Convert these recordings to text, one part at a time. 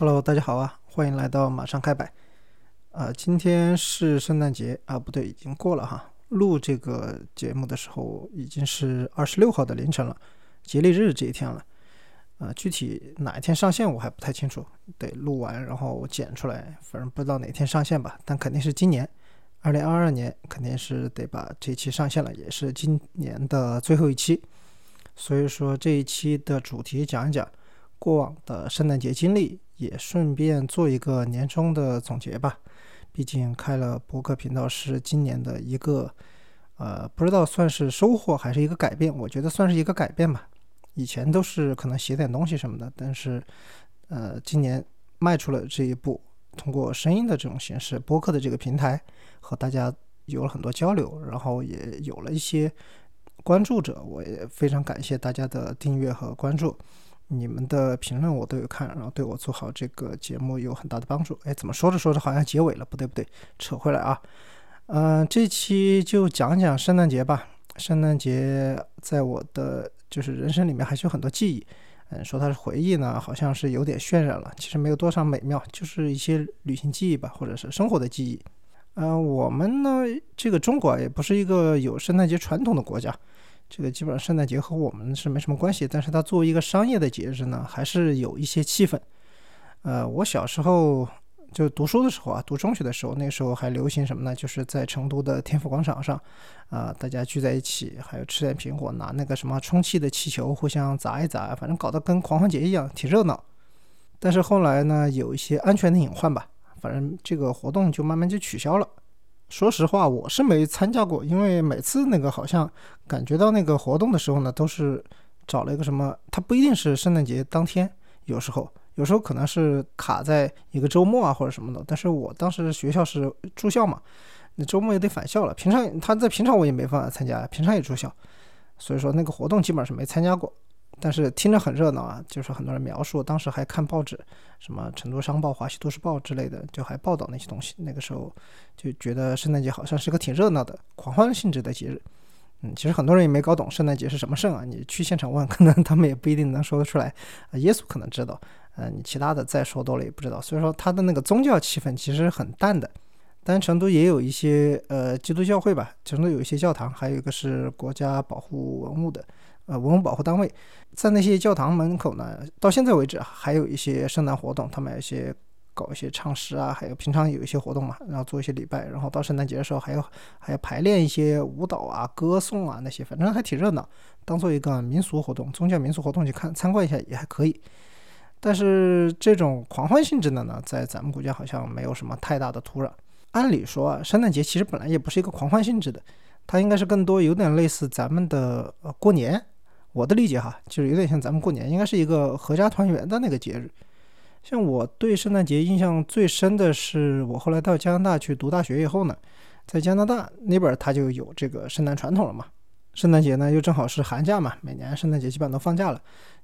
Hello，大家好啊，欢迎来到马上开摆。啊，今天是圣诞节啊，不对，已经过了哈。录这个节目的时候已经是二十六号的凌晨了，节礼日这一天了。啊，具体哪一天上线我还不太清楚，得录完然后剪出来，反正不知道哪天上线吧。但肯定是今年，二零二二年肯定是得把这期上线了，也是今年的最后一期。所以说这一期的主题讲一讲过往的圣诞节经历，也顺便做一个年终的总结吧。毕竟开了博客频道是今年的一个，呃，不知道算是收获还是一个改变。我觉得算是一个改变吧。以前都是可能写点东西什么的，但是，呃，今年迈出了这一步，通过声音的这种形式，播客的这个平台，和大家有了很多交流，然后也有了一些关注者，我也非常感谢大家的订阅和关注，你们的评论我都有看，然后对我做好这个节目有很大的帮助。哎，怎么说着说着好像结尾了？不对不对，扯回来啊，嗯，这期就讲讲圣诞节吧。圣诞节在我的就是人生里面还是有很多记忆，嗯，说它是回忆呢，好像是有点渲染了，其实没有多少美妙，就是一些旅行记忆吧，或者是生活的记忆。嗯，我们呢，这个中国也不是一个有圣诞节传统的国家，这个基本上圣诞节和我们是没什么关系，但是它作为一个商业的节日呢，还是有一些气氛。呃，我小时候。就读书的时候啊，读中学的时候，那时候还流行什么呢？就是在成都的天府广场上，啊，大家聚在一起，还有吃点苹果，拿那个什么充气的气球互相砸一砸，反正搞得跟狂欢节一样，挺热闹。但是后来呢，有一些安全的隐患吧，反正这个活动就慢慢就取消了。说实话，我是没参加过，因为每次那个好像感觉到那个活动的时候呢，都是找了一个什么，它不一定是圣诞节当天，有时候。有时候可能是卡在一个周末啊或者什么的，但是我当时学校是住校嘛，那周末也得返校了。平常他在平常我也没办法参加，平常也住校，所以说那个活动基本上是没参加过。但是听着很热闹啊，就是很多人描述，当时还看报纸，什么成都商报、华西都市报之类的，就还报道那些东西。那个时候就觉得圣诞节好像是个挺热闹的、狂欢性质的节日。嗯，其实很多人也没搞懂圣诞节是什么圣啊，你去现场问，可能他们也不一定能说得出来。啊，耶稣可能知道。嗯，你其他的再说多了也不知道，所以说它的那个宗教气氛其实很淡的。但成都也有一些呃基督教会吧，成都有一些教堂，还有一个是国家保护文物的呃文物保护单位，在那些教堂门口呢，到现在为止还有一些圣诞活动，他们有一些搞一些唱诗啊，还有平常有一些活动嘛，然后做一些礼拜，然后到圣诞节的时候还要还要排练一些舞蹈啊、歌颂啊那些，反正还挺热闹，当做一个民俗活动、宗教民俗活动去看参观一下也还可以。但是这种狂欢性质的呢，在咱们国家好像没有什么太大的土壤。按理说啊，圣诞节其实本来也不是一个狂欢性质的，它应该是更多有点类似咱们的呃过年。我的理解哈，就是有点像咱们过年，应该是一个合家团圆的那个节日。像我对圣诞节印象最深的是，我后来到加拿大去读大学以后呢，在加拿大那边它就有这个圣诞传统了嘛。圣诞节呢又正好是寒假嘛，每年圣诞节基本上都放假了，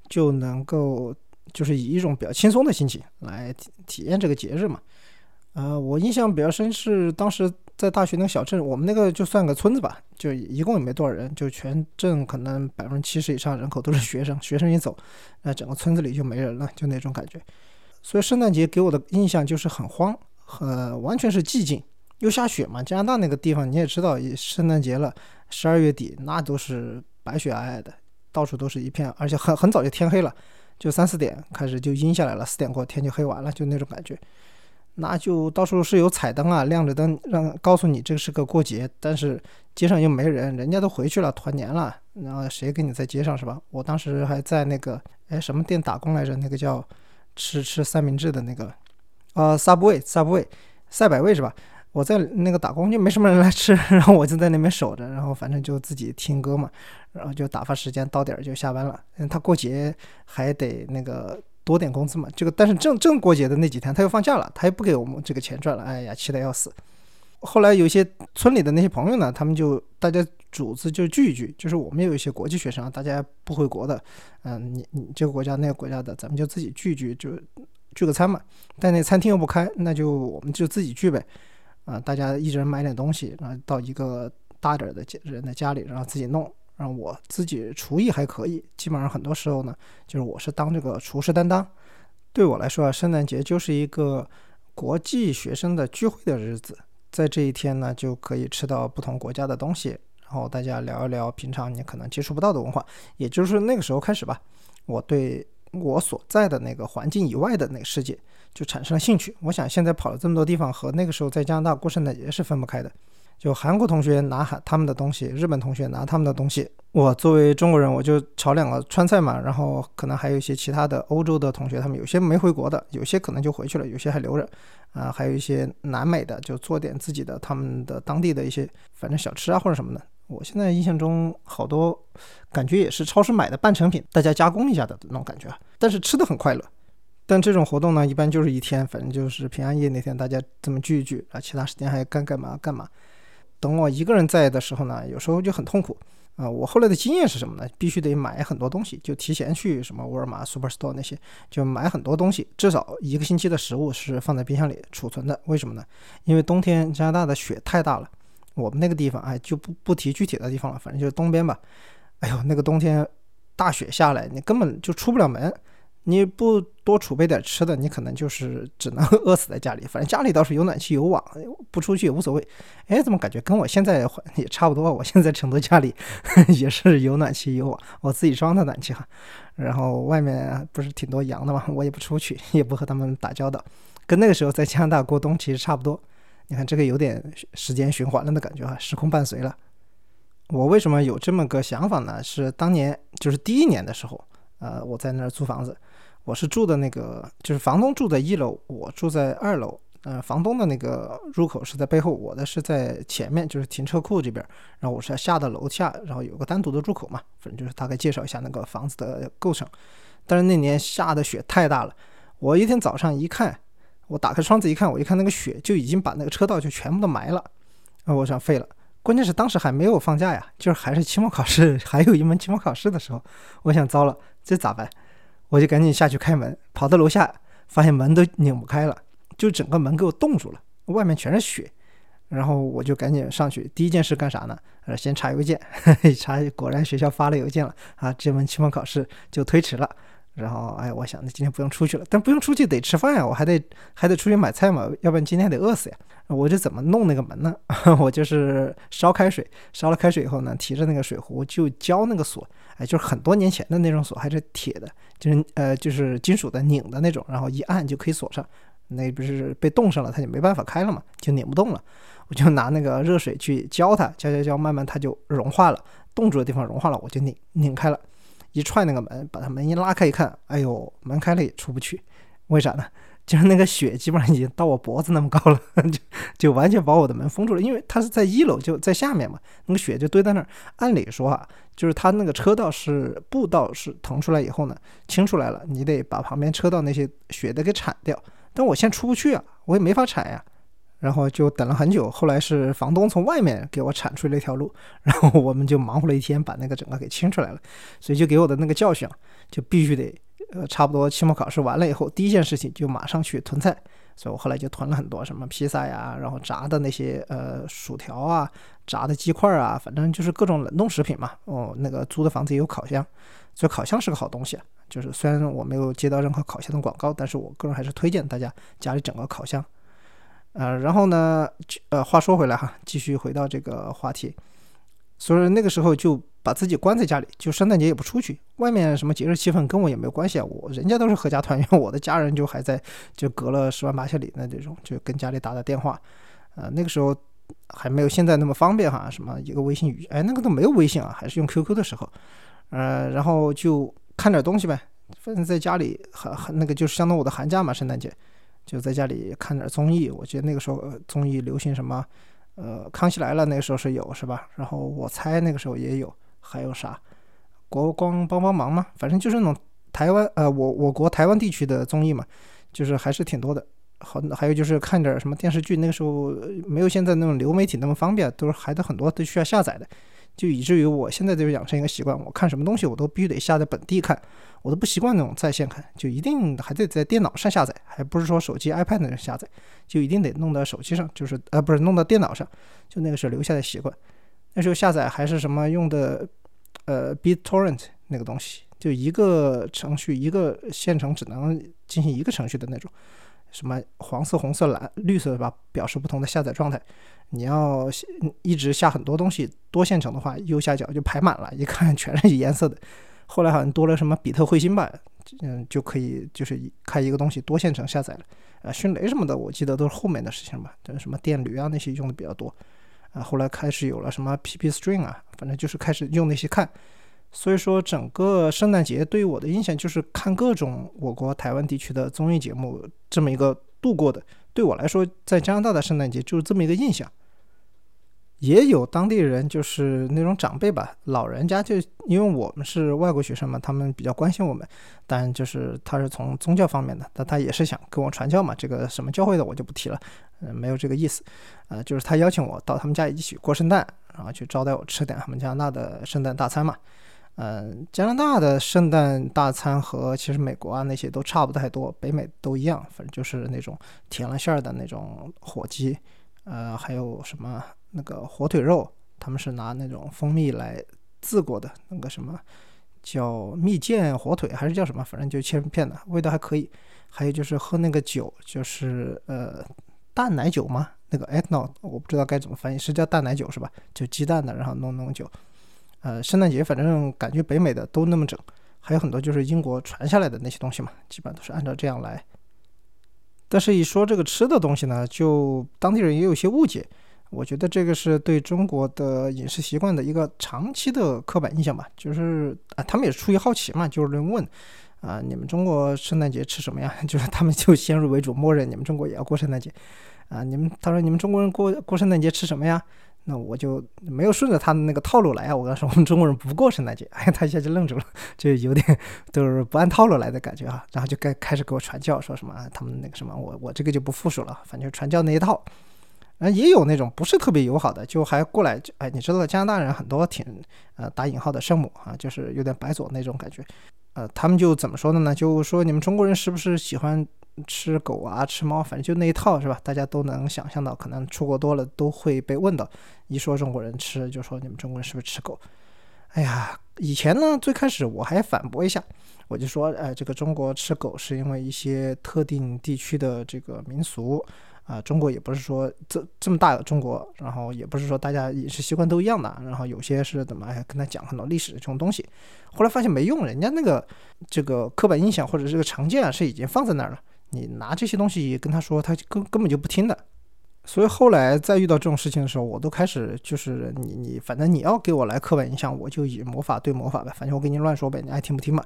就能够。就是以一种比较轻松的心情来体体验这个节日嘛，呃，我印象比较深是当时在大学那个小镇，我们那个就算个村子吧，就一共也没多少人，就全镇可能百分之七十以上人口都是学生，学生一走，那整个村子里就没人了，就那种感觉。所以圣诞节给我的印象就是很慌，很完全是寂静，又下雪嘛，加拿大那个地方你也知道，圣诞节了，十二月底那都是白雪皑皑的，到处都是一片，而且很很早就天黑了。就三四点开始就阴下来了，四点过天就黑完了，就那种感觉。那就到处是有彩灯啊，亮着灯让告诉你这是个过节，但是街上又没人，人家都回去了团年了，然后谁跟你在街上是吧？我当时还在那个哎什么店打工来着？那个叫吃吃三明治的那个啊，Subway Subway 赛百味是吧？我在那个打工就没什么人来吃，然后我就在那边守着，然后反正就自己听歌嘛，然后就打发时间，到点儿就下班了。嗯，他过节还得那个多点工资嘛，这个但是正正过节的那几天他又放假了，他又不给我们这个钱赚了，哎呀，气得要死。后来有一些村里的那些朋友呢，他们就大家组织就聚一聚，就是我们有一些国际学生，大家不回国的，嗯，你你这个国家那个国家的，咱们就自己聚一聚，就聚个餐嘛。但那餐厅又不开，那就我们就自己聚呗。啊，大家一人买点东西，然后到一个大点的人的家里，然后自己弄。让我自己厨艺还可以，基本上很多时候呢，就是我是当这个厨师担当，对我来说啊，圣诞节就是一个国际学生的聚会的日子，在这一天呢，就可以吃到不同国家的东西，然后大家聊一聊平常你可能接触不到的文化。也就是那个时候开始吧，我对我所在的那个环境以外的那个世界就产生了兴趣。我想现在跑了这么多地方，和那个时候在加拿大过圣诞节是分不开的。就韩国同学拿韩他们的东西，日本同学拿他们的东西。我作为中国人，我就炒两个川菜嘛。然后可能还有一些其他的欧洲的同学，他们有些没回国的，有些可能就回去了，有些还留着。啊，还有一些南美的，就做点自己的他们的当地的一些反正小吃啊或者什么的。我现在印象中好多感觉也是超市买的半成品，大家加工一下的那种感觉。但是吃的很快乐。但这种活动呢，一般就是一天，反正就是平安夜那天大家这么聚一聚啊，其他时间还干干嘛干嘛。等我一个人在的时候呢，有时候就很痛苦啊。我后来的经验是什么呢？必须得买很多东西，就提前去什么沃尔玛、Superstore 那些，就买很多东西，至少一个星期的食物是放在冰箱里储存的。为什么呢？因为冬天加拿大的雪太大了，我们那个地方哎就不不提具体的地方了，反正就是东边吧。哎呦，那个冬天大雪下来，你根本就出不了门。你不多储备点吃的，你可能就是只能 饿死在家里。反正家里倒是有暖气有网，不出去也无所谓。哎，怎么感觉跟我现在也差不多？我现在成都家里 也是有暖气有网，我自己装的暖气哈。然后外面不是挺多羊的嘛，我也不出去，也不和他们打交道，跟那个时候在加拿大过冬其实差不多。你看这个有点时间循环了的感觉哈，时空伴随了。我为什么有这么个想法呢？是当年就是第一年的时候，呃，我在那儿租房子。我是住的那个，就是房东住在一楼，我住在二楼。呃，房东的那个入口是在背后，我的是在前面，就是停车库这边。然后我是要下到楼下，然后有个单独的入口嘛。反正就是大概介绍一下那个房子的构成。但是那年下的雪太大了，我一天早上一看，我打开窗子一看，我一看那个雪就已经把那个车道就全部都埋了。啊，我想废了。关键是当时还没有放假呀，就是还是期末考试，还有一门期末考试的时候，我想糟了，这咋办？我就赶紧下去开门，跑到楼下，发现门都拧不开了，就整个门给我冻住了，外面全是雪。然后我就赶紧上去，第一件事干啥呢？呃，先查邮件，查果然学校发了邮件了啊，这门期末考试就推迟了。然后哎，我想那今天不用出去了，但不用出去得吃饭呀，我还得还得出去买菜嘛，要不然今天得饿死呀。我这怎么弄那个门呢？我就是烧开水，烧了开水以后呢，提着那个水壶就浇那个锁，哎，就是很多年前的那种锁，还是铁的，就是呃就是金属的拧的那种，然后一按就可以锁上。那不是被冻上了，它就没办法开了嘛，就拧不动了。我就拿那个热水去浇它，浇浇浇，慢慢它就融化了，冻住的地方融化了，我就拧拧开了。一踹那个门，把它门一拉开一看，哎呦，门开了也出不去，为啥呢？就是那个雪基本上已经到我脖子那么高了，就就完全把我的门封住了。因为它是在一楼，就在下面嘛，那个雪就堆在那儿。按理说啊，就是它那个车道是步道是腾出来以后呢，清出来了，你得把旁边车道那些雪得给铲掉。但我现在出不去啊，我也没法铲呀。然后就等了很久，后来是房东从外面给我铲出了一条路，然后我们就忙活了一天，把那个整个给清出来了。所以就给我的那个教训，就必须得，呃，差不多期末考试完了以后，第一件事情就马上去囤菜。所以我后来就囤了很多什么披萨呀，然后炸的那些呃薯条啊，炸的鸡块啊，反正就是各种冷冻食品嘛。哦，那个租的房子也有烤箱，所以烤箱是个好东西。就是虽然我没有接到任何烤箱的广告，但是我个人还是推荐大家家里整个烤箱。呃，然后呢，呃，话说回来哈，继续回到这个话题，所以那个时候就把自己关在家里，就圣诞节也不出去，外面什么节日气氛跟我也没有关系啊，我人家都是合家团圆，我的家人就还在，就隔了十万八千里的这种，就跟家里打打电话，呃，那个时候还没有现在那么方便哈，什么一个微信语，哎，那个都没有微信啊，还是用 QQ 的时候，呃，然后就看点东西呗，反正在家里很很那个就是相当我的寒假嘛，圣诞节。就在家里看点综艺，我记得那个时候综艺流行什么，呃，康熙来了那个时候是有是吧？然后我猜那个时候也有，还有啥？国光帮帮忙嘛，反正就是那种台湾呃，我我国台湾地区的综艺嘛，就是还是挺多的。好，还有就是看点什么电视剧，那个时候没有现在那种流媒体那么方便，都是还得很多都需要下载的。就以至于我现在就养成一个习惯，我看什么东西我都必须得下在本地看，我都不习惯那种在线看，就一定还得在电脑上下载，还不是说手机、iPad 上下载，就一定得弄到手机上，就是呃不是弄到电脑上，就那个是留下的习惯。那时候下载还是什么用的，呃 BitTorrent 那个东西，就一个程序一个线程只能进行一个程序的那种。什么黄色、红色、蓝、绿色，是吧？表示不同的下载状态。你要一直下很多东西，多线程的话，右下角就排满了，一看 全是颜色的。后来好像多了什么比特彗星吧，嗯，就可以就是开一个东西多线程下载了。呃，迅雷什么的，我记得都是后面的事情吧。这什么电驴啊那些用的比较多。啊，后来开始有了什么 PP String 啊，反正就是开始用那些看。所以说，整个圣诞节对于我的印象就是看各种我国台湾地区的综艺节目这么一个度过的。对我来说，在加拿大的圣诞节就是这么一个印象。也有当地人就是那种长辈吧，老人家就因为我们是外国学生嘛，他们比较关心我们。但就是他是从宗教方面的，但他也是想跟我传教嘛。这个什么教会的我就不提了，嗯，没有这个意思。呃，就是他邀请我到他们家一起过圣诞，然后去招待我吃点他们加拿大的圣诞大餐嘛。嗯，加拿大的圣诞大餐和其实美国啊那些都差不太多，北美都一样，反正就是那种甜了馅儿的那种火鸡，呃，还有什么那个火腿肉，他们是拿那种蜂蜜来渍过的，那个什么叫蜜饯火腿还是叫什么，反正就切成片的，味道还可以。还有就是喝那个酒，就是呃淡奶酒吗？那个 ethanol，我不知道该怎么翻译，是叫淡奶酒是吧？就鸡蛋的，然后弄弄酒。呃，圣诞节反正感觉北美的都那么整，还有很多就是英国传下来的那些东西嘛，基本上都是按照这样来。但是，一说这个吃的东西呢，就当地人也有些误解。我觉得这个是对中国的饮食习惯的一个长期的刻板印象吧。就是啊，他们也是出于好奇嘛，就是问啊，你们中国圣诞节吃什么呀？就是他们就先入为主，默认你们中国也要过圣诞节啊。你们他说你们中国人过过圣诞节吃什么呀？那我就没有顺着他的那个套路来啊！我跟他说，我们中国人不过圣诞节，哎，他一下就愣住了，就有点都是不按套路来的感觉啊。然后就该开始给我传教，说什么啊他们那个什么，我我这个就不复述了，反正传教那一套。啊，也有那种不是特别友好的，就还过来就，哎，你知道加拿大人很多挺呃打引号的圣母啊，就是有点白左那种感觉。呃，他们就怎么说的呢？就说你们中国人是不是喜欢？吃狗啊，吃猫，反正就那一套是吧？大家都能想象到，可能出国多了都会被问到。一说中国人吃，就说你们中国人是不是吃狗？哎呀，以前呢，最开始我还反驳一下，我就说，哎，这个中国吃狗是因为一些特定地区的这个民俗啊。中国也不是说这这么大的中国，然后也不是说大家饮食习惯都一样的，然后有些是怎么哎跟他讲很多历史这种东西。后来发现没用，人家那个这个刻板印象或者这个常见啊是已经放在那儿了。你拿这些东西跟他说，他根根本就不听的。所以后来再遇到这种事情的时候，我都开始就是你你反正你要给我来刻板印象，我就以魔法对魔法呗，反正我给你乱说呗，你爱听不听嘛。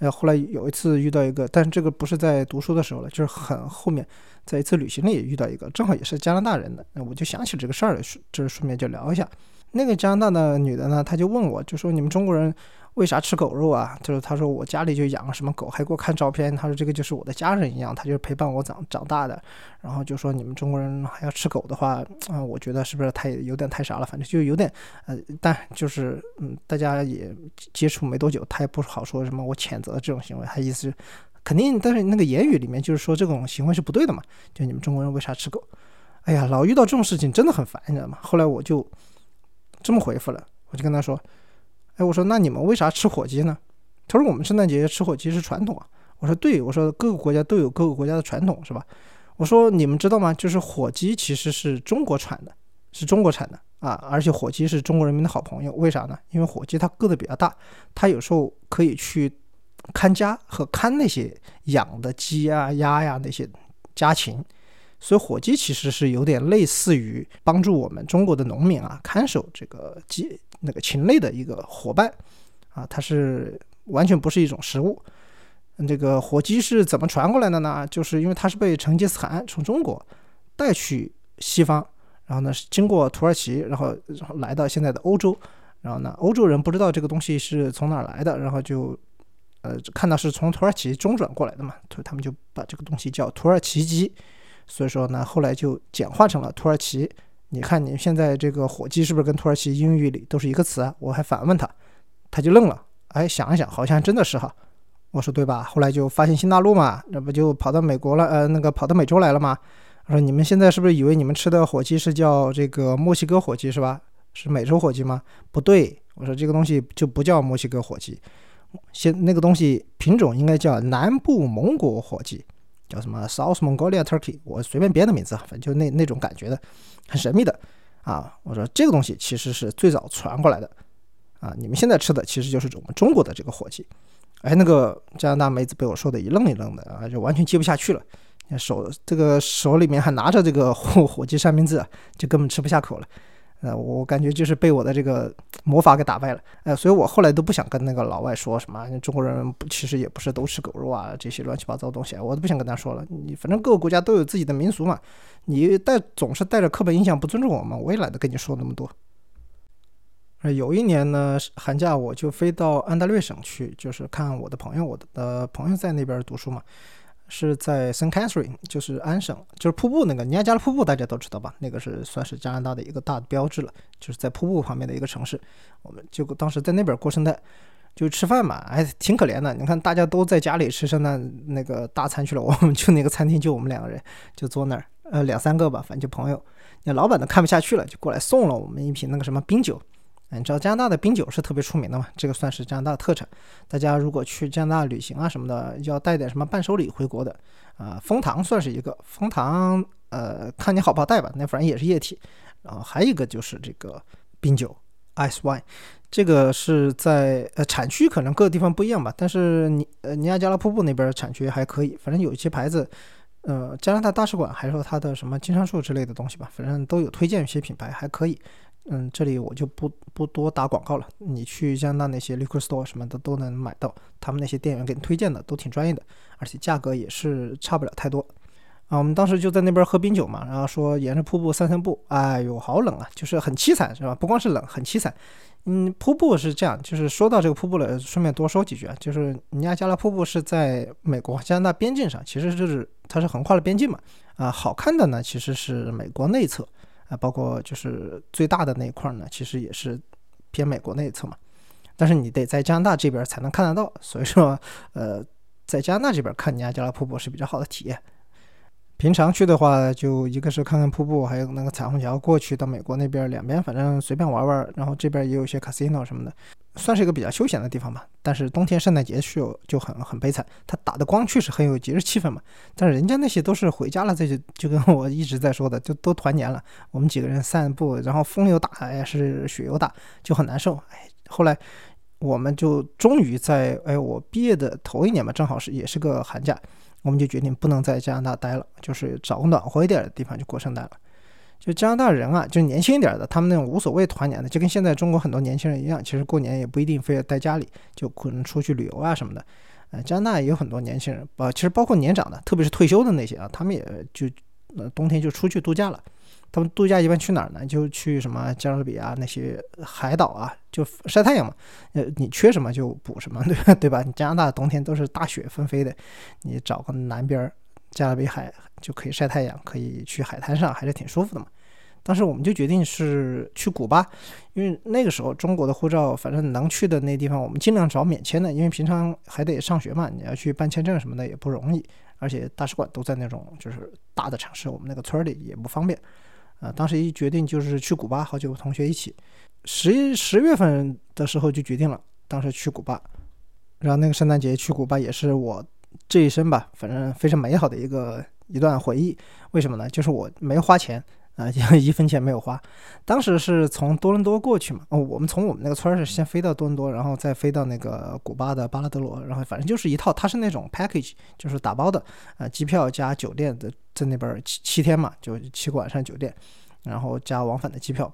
呃，后来有一次遇到一个，但是这个不是在读书的时候了，就是很后面，在一次旅行里遇到一个，正好也是加拿大人的，那我就想起这个事儿了，这顺便就聊一下。那个加拿大的女的呢，她就问我，就说你们中国人。为啥吃狗肉啊？就是他说我家里就养了什么狗，还给我看照片。他说这个就是我的家人一样，他就是陪伴我长长大的。然后就说你们中国人还要吃狗的话，啊，我觉得是不是太有点太傻了？反正就有点，呃，但就是嗯，大家也接触没多久，他也不好说什么我谴责这种行为。他意思是肯定，但是那个言语里面就是说这种行为是不对的嘛。就你们中国人为啥吃狗？哎呀，老遇到这种事情真的很烦，你知道吗？后来我就这么回复了，我就跟他说。哎，我说那你们为啥吃火鸡呢？他说我们圣诞节吃火鸡是传统啊。我说对，我说各个国家都有各个国家的传统，是吧？我说你们知道吗？就是火鸡其实是中国产的，是中国产的啊，而且火鸡是中国人民的好朋友。为啥呢？因为火鸡它个子比较大，它有时候可以去看家和看那些养的鸡啊、鸭呀那些家禽，所以火鸡其实是有点类似于帮助我们中国的农民啊看守这个鸡。那个禽类的一个伙伴啊，它是完全不是一种食物。这个火鸡是怎么传过来的呢？就是因为它是被成吉思汗从中国带去西方，然后呢是经过土耳其，然后然后来到现在的欧洲，然后呢欧洲人不知道这个东西是从哪儿来的，然后就呃看到是从土耳其中转过来的嘛，所以他们就把这个东西叫土耳其鸡，所以说呢后来就简化成了土耳其。你看，你现在这个火鸡是不是跟土耳其英语里都是一个词啊？我还反问他，他就愣了。哎，想一想，好像真的是哈。我说对吧？后来就发现新大陆嘛，那不就跑到美国了？呃，那个跑到美洲来了吗？我说你们现在是不是以为你们吃的火鸡是叫这个墨西哥火鸡是吧？是美洲火鸡吗？不对，我说这个东西就不叫墨西哥火鸡。现那个东西品种应该叫南部蒙古火鸡，叫什么 South Mongolia Turkey，我随便编的名字，反正就那那种感觉的，很神秘的啊。我说这个东西其实是最早传过来的啊，你们现在吃的其实就是我们中国的这个火鸡。哎，那个加拿大妹子被我说的一愣一愣的啊，就完全接不下去了，手这个手里面还拿着这个火火鸡三明治，就根本吃不下口了。呃，我感觉就是被我的这个魔法给打败了，呃，所以我后来都不想跟那个老外说什么中国人其实也不是都吃狗肉啊，这些乱七八糟东西，我都不想跟他说了。你反正各个国家都有自己的民俗嘛，你带总是带着刻板印象不尊重我们，我也懒得跟你说那么多。呃，有一年呢，寒假我就飞到安大略省去，就是看我的朋友，我的朋友在那边读书嘛。是在 Saint Catherine，就是安省，就是瀑布那个尼亚加拉瀑布，大家都知道吧？那个是算是加拿大的一个大的标志了，就是在瀑布旁边的一个城市。我们就当时在那边过圣诞，就吃饭嘛，还挺可怜的。你看大家都在家里吃圣诞那个大餐去了，我们就那个餐厅就我们两个人就坐那儿，呃，两三个吧，反正就朋友。那老板都看不下去了，就过来送了我们一瓶那个什么冰酒。你知道加拿大的冰酒是特别出名的嘛？这个算是加拿大特产。大家如果去加拿大旅行啊什么的，要带点什么伴手礼回国的啊。蜂糖算是一个，蜂糖呃看你好不好带吧，那反正也是液体。然后还有一个就是这个冰酒，ice wine，这个是在呃产区可能各个地方不一样吧，但是尼呃尼亚加拉瀑布那边产区还可以，反正有一些牌子，呃加拿大大使馆还是说它的什么金杉树之类的东西吧，反正都有推荐一些品牌还可以。嗯，这里我就不不多打广告了。你去加拿大那些 liquor store 什么的都能买到，他们那些店员给你推荐的都挺专业的，而且价格也是差不了太多。啊，我们当时就在那边喝冰酒嘛，然后说沿着瀑布散散步。哎呦，好冷啊，就是很凄惨，是吧？不光是冷，很凄惨。嗯，瀑布是这样，就是说到这个瀑布了，顺便多说几句啊，就是尼亚加拉瀑布是在美国加拿大边境上，其实就是它是横跨了边境嘛。啊，好看的呢，其实是美国内侧。啊，包括就是最大的那一块呢，其实也是偏美国那一侧嘛。但是你得在加拿大这边才能看得到，所以说，呃，在加拿大这边看尼亚加拉瀑布是比较好的体验。平常去的话，就一个是看看瀑布，还有那个彩虹桥，过去到美国那边两边反正随便玩玩，然后这边也有一些 casino 什么的。算是一个比较休闲的地方吧，但是冬天圣诞节去就很很悲惨。它打的光确实很有节日气氛嘛，但是人家那些都是回家了，这就就跟我一直在说的，就都团年了。我们几个人散步，然后风又大，哎，是雪又大，就很难受。哎，后来我们就终于在哎我毕业的头一年嘛，正好是也是个寒假，我们就决定不能在加拿大待了，就是找个暖和一点的地方就过圣诞了。就加拿大人啊，就年轻一点的，他们那种无所谓团年的，就跟现在中国很多年轻人一样，其实过年也不一定非要待家里，就可能出去旅游啊什么的。呃，加拿大也有很多年轻人，呃，其实包括年长的，特别是退休的那些啊，他们也就呃冬天就出去度假了。他们度假一般去哪儿呢？就去什么加勒比啊那些海岛啊，就晒太阳嘛。呃，你缺什么就补什么，对 吧对吧？你加拿大冬天都是大雪纷飞的，你找个南边加勒比海就可以晒太阳，可以去海滩上，还是挺舒服的嘛。当时我们就决定是去古巴，因为那个时候中国的护照，反正能去的那地方，我们尽量找免签的，因为平常还得上学嘛，你要去办签证什么的也不容易，而且大使馆都在那种就是大的城市，我们那个村里也不方便。啊，当时一决定就是去古巴，好几个同学一起，十一十月份的时候就决定了，当时去古巴，然后那个圣诞节去古巴也是我这一生吧，反正非常美好的一个一段回忆。为什么呢？就是我没花钱。啊，一分钱没有花。当时是从多伦多过去嘛，哦，我们从我们那个村儿是先飞到多伦多，然后再飞到那个古巴的巴拉德罗，然后反正就是一套，它是那种 package，就是打包的，啊，机票加酒店的，在那边七七天嘛，就七个晚上酒店，然后加往返的机票，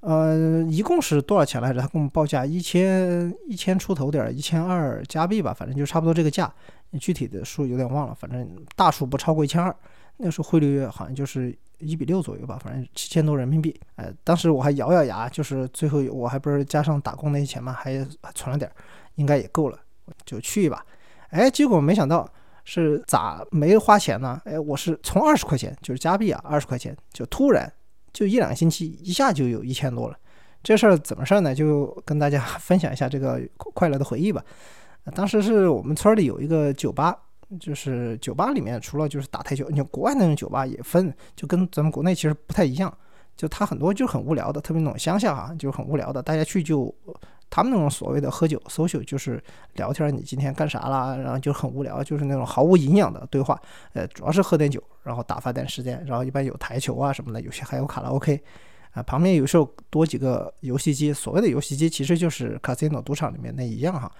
呃，一共是多少钱来着？他给我们报价一千一千出头点儿，一千二加币吧，反正就差不多这个价，具体的数有点忘了，反正大数不超过一千二。那时候汇率好像就是。一比六左右吧，反正七千多人民币。呃，当时我还咬咬牙，就是最后我还不是加上打工那些钱嘛，还存了点，应该也够了，就去一把。哎，结果没想到是咋没花钱呢？哎，我是从二十块钱，就是加币啊，二十块钱就突然就一两个星期一下就有一千多了。这事儿怎么事儿呢？就跟大家 分享一下这个快乐的回忆吧。当时是我们村里有一个酒吧。就是酒吧里面，除了就是打台球，你国外那种酒吧也分，就跟咱们国内其实不太一样。就它很多就很无聊的，特别那种乡下哈，就很无聊的，大家去就他们那种所谓的喝酒 social 就是聊天，你今天干啥啦？然后就很无聊，就是那种毫无营养的对话。呃，主要是喝点酒，然后打发点时间。然后一般有台球啊什么的，有些还有卡拉 OK。啊，旁边有时候多几个游戏机，所谓的游戏机其实就是 casino 赌场里面那一样哈。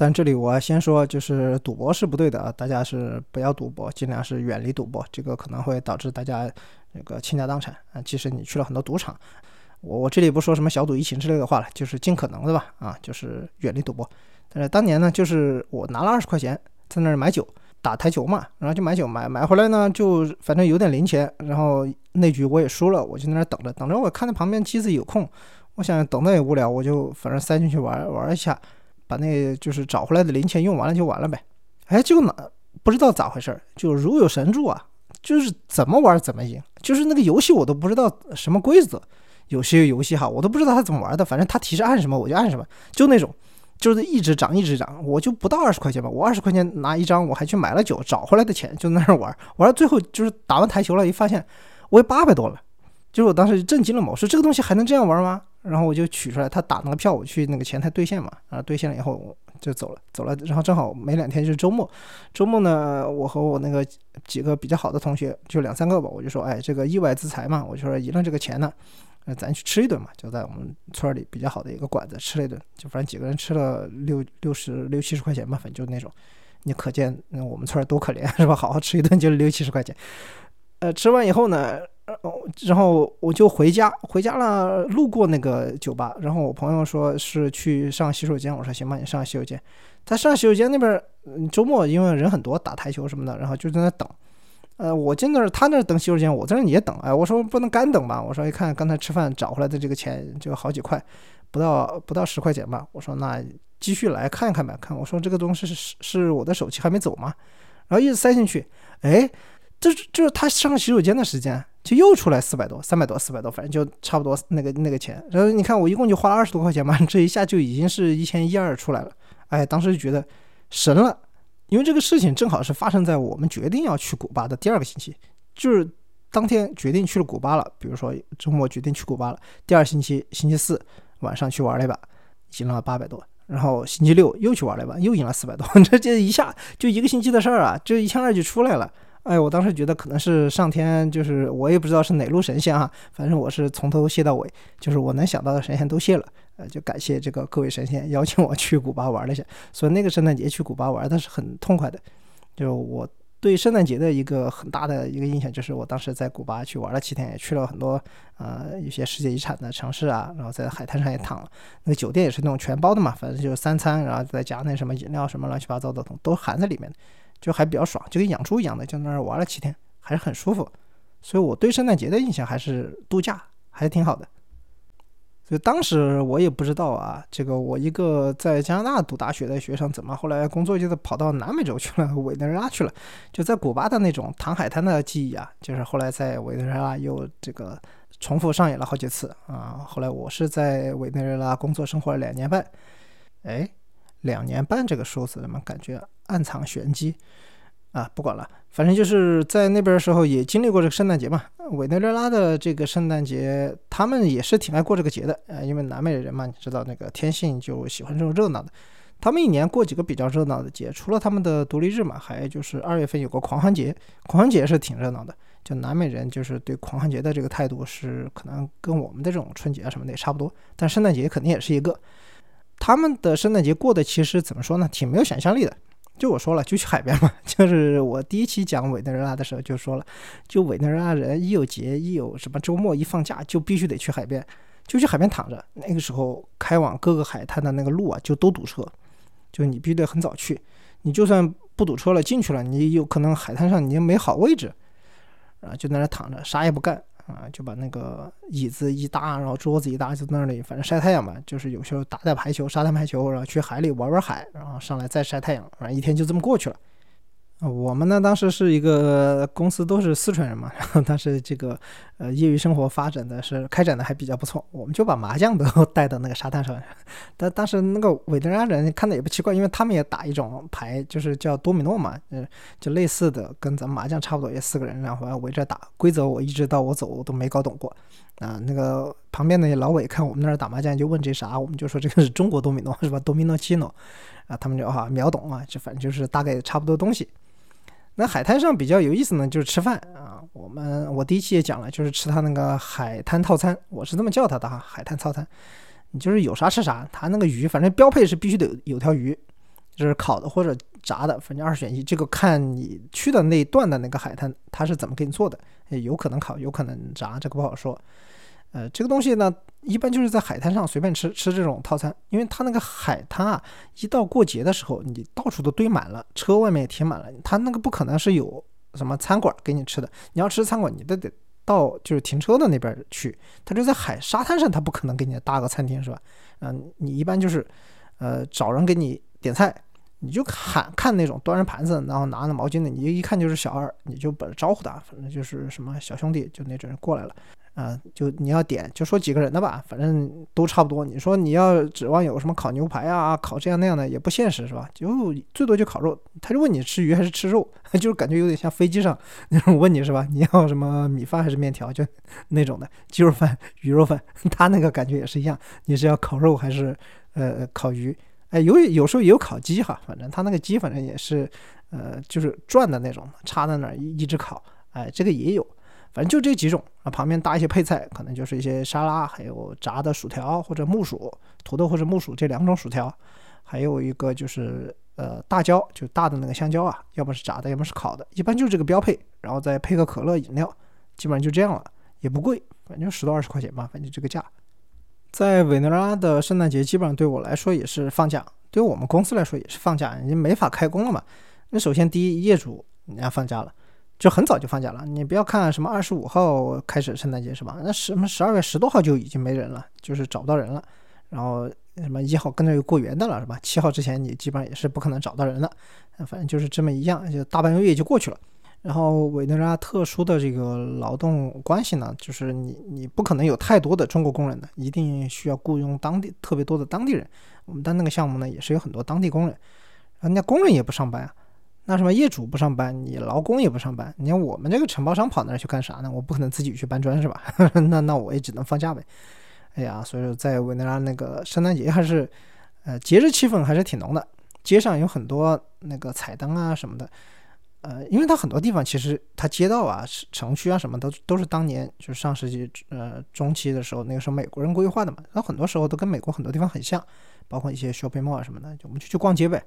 但这里我先说，就是赌博是不对的啊，大家是不要赌博，尽量是远离赌博，这个可能会导致大家那个倾家荡产啊。即使你去了很多赌场，我我这里不说什么小赌怡情之类的话了，就是尽可能的吧，啊，就是远离赌博。但是当年呢，就是我拿了二十块钱在那儿买酒。打台球嘛，然后就买酒买买回来呢，就反正有点零钱，然后那局我也输了，我就在那等着等着。我看到旁边机子有空，我想等等也无聊，我就反正塞进去玩玩一下，把那就是找回来的零钱用完了就完了呗。哎，就哪不知道咋回事，就如有神助啊，就是怎么玩怎么赢，就是那个游戏我都不知道什么规则，有些游戏哈我都不知道它怎么玩的，反正它提示按什么我就按什么，就那种。就是一直涨，一直涨，我就不到二十块钱吧。我二十块钱拿一张，我还去买了酒，找回来的钱就在那玩。玩到最后就是打完台球了，一发现我有八百多了，就是我当时震惊了嘛。我说这个东西还能这样玩吗？然后我就取出来，他打那个票，我去那个前台兑现嘛。啊，兑现了以后就走了，走了。然后正好没两天就是周末，周末呢，我和我那个几个比较好的同学，就两三个吧，我就说，哎，这个意外之财嘛，我就说赢了这个钱呢。那咱去吃一顿嘛，就在我们村里比较好的一个馆子吃了一顿，就反正几个人吃了六六十六七十块钱吧，反正就那种。你可见我们村多可怜是吧？好好吃一顿就六七十块钱。呃，吃完以后呢，然后我就回家，回家了路过那个酒吧，然后我朋友说是去上洗手间，我说行吧，你上洗手间。他上洗手间那边周末因为人很多，打台球什么的，然后就在那等。呃，我进那儿，他那儿等洗手间，我在那儿也等。哎，我说不能干等吧？我说一看刚才吃饭找回来的这个钱就好几块，不到不到十块钱吧。我说那继续来看一看呗，看我说这个东西是是我的手气还没走吗？然后一直塞进去，哎，这就是他上洗手间的时间，就又出来四百多、三百多、四百多，反正就差不多那个那个钱。然后你看我一共就花了二十多块钱嘛，这一下就已经是一千一二出来了。哎，当时就觉得神了。因为这个事情正好是发生在我们决定要去古巴的第二个星期，就是当天决定去了古巴了。比如说周末决定去古巴了，第二星期星期四晚上去玩了一把，赢了八百多，然后星期六又去玩了一把，又赢了四百多，这 这一下就一个星期的事儿啊，这一千二就出来了。哎，我当时觉得可能是上天，就是我也不知道是哪路神仙啊，反正我是从头谢到尾，就是我能想到的神仙都谢了，呃，就感谢这个各位神仙邀请我去古巴玩了一下，所以那个圣诞节去古巴玩的是很痛快的。就我对圣诞节的一个很大的一个印象，就是我当时在古巴去玩了七天，也去了很多呃一些世界遗产的城市啊，然后在海滩上也躺了，那个酒店也是那种全包的嘛，反正就是三餐，然后再加那什么饮料什么乱七八糟的都都含在里面的。就还比较爽，就跟养猪一样的，就那儿玩了七天，还是很舒服。所以我对圣诞节的印象还是度假，还是挺好的。所以当时我也不知道啊，这个我一个在加拿大读大学的学生，怎么后来工作就是跑到南美洲去了，委内瑞拉去了？就在古巴的那种躺海滩的记忆啊，就是后来在委内瑞拉又这个重复上演了好几次啊。后来我是在委内瑞拉工作生活了两年半，哎。两年半这个数字，怎么感觉暗藏玄机啊？不管了，反正就是在那边的时候也经历过这个圣诞节嘛。委内瑞拉的这个圣诞节，他们也是挺爱过这个节的。呃，因为南美人嘛，你知道那个天性就喜欢这种热闹的。他们一年过几个比较热闹的节，除了他们的独立日嘛，还就是二月份有个狂欢节，狂欢节是挺热闹的。就南美人就是对狂欢节的这个态度是可能跟我们的这种春节啊什么的也差不多，但圣诞节肯定也是一个。他们的圣诞节过得其实怎么说呢，挺没有想象力的。就我说了，就去海边嘛。就是我第一期讲委内瑞拉的时候就说了，就委内瑞拉人一有节，一有什么周末一放假，就必须得去海边，就去海边躺着。那个时候开往各个海滩的那个路啊，就都堵车，就你必须得很早去。你就算不堵车了，进去了，你有可能海滩上你没好位置，啊，就在那躺着，啥也不干。啊，就把那个椅子一搭，然后桌子一搭，就那里，反正晒太阳嘛。就是有时候打打排球，沙滩排球，然后去海里玩玩海，然后上来再晒太阳，反正一天就这么过去了。我们呢，当时是一个公司，都是四川人嘛，然后当时这个呃业余生活发展的是开展的还比较不错，我们就把麻将都 带到那个沙滩上。但当时那个委内瑞拉人看的也不奇怪，因为他们也打一种牌，就是叫多米诺嘛，嗯，就类似的，跟咱们麻将差不多，也四个人然后围着打。规则我一直到我走都没搞懂过啊。那个旁边那老伟看我们那儿打麻将，就问这啥，我们就说这个是中国多米诺是吧？多米诺奇诺啊，他们就啊秒懂啊，就反正就是大概差不多东西。那海滩上比较有意思呢，就是吃饭啊。我们我第一期也讲了，就是吃他那个海滩套餐，我是这么叫他的哈，海滩套餐。你就是有啥吃啥，他那个鱼反正标配是必须得有条鱼，就是烤的或者炸的，反正二选一。这个看你去的那一段的那个海滩，他是怎么给你做的，有可能烤，有可能炸，这个不好说。呃，这个东西呢，一般就是在海滩上随便吃吃这种套餐，因为它那个海滩啊，一到过节的时候，你到处都堆满了，车外面也停满了，它那个不可能是有什么餐馆给你吃的。你要吃餐馆，你都得到就是停车的那边去，它就在海沙滩上，它不可能给你搭个餐厅，是吧？嗯，你一般就是呃找人给你点菜，你就喊看那种端着盘子，然后拿着毛巾的，你一看就是小二，你就把招呼他，反正就是什么小兄弟，就那种人过来了。啊，就你要点，就说几个人的吧，反正都差不多。你说你要指望有什么烤牛排啊，烤这样那样的也不现实，是吧？就最多就烤肉。他就问你吃鱼还是吃肉，就是感觉有点像飞机上那种问你是吧？你要什么米饭还是面条，就那种的鸡肉饭、鱼肉饭。他那个感觉也是一样，你是要烤肉还是呃烤鱼？哎，有有时候也有烤鸡哈，反正他那个鸡反正也是呃就是转的那种，插在那儿一一直烤。哎，这个也有。反正就这几种啊，旁边搭一些配菜，可能就是一些沙拉，还有炸的薯条或者木薯、土豆或者木薯这两种薯条，还有一个就是呃大椒，就大的那个香蕉啊，要么是炸的，要么是烤的，一般就这个标配，然后再配个可乐饮料，基本上就这样了，也不贵，反正十多二十块钱吧，反正这个价。在委内瑞拉的圣诞节基本上对我来说也是放假，对我们公司来说也是放假，已经没法开工了嘛。那首先第一，业主人家放假了。就很早就放假了，你不要看什么二十五号开始圣诞节是吧？那什么十二月十多号就已经没人了，就是找不到人了。然后什么一号跟着又过元旦了是吧？七号之前你基本上也是不可能找到人了。反正就是这么一样，就大半个月就过去了。然后委内瑞拉特殊的这个劳动关系呢，就是你你不可能有太多的中国工人的，一定需要雇佣当地特别多的当地人。我们单那个项目呢，也是有很多当地工人，人家工人也不上班啊。那什么业主不上班，你劳工也不上班，你看我们这个承包商跑那儿去干啥呢？我不可能自己去搬砖是吧？那那我也只能放假呗。哎呀，所以说在委内拉那个圣诞节还是，呃，节日气氛还是挺浓的。街上有很多那个彩灯啊什么的，呃，因为它很多地方其实它街道啊、城区啊什么都都是当年就是上世纪呃中期的时候，那个时候美国人规划的嘛，那很多时候都跟美国很多地方很像，包括一些 shopping mall 什么的，就我们就去逛街呗。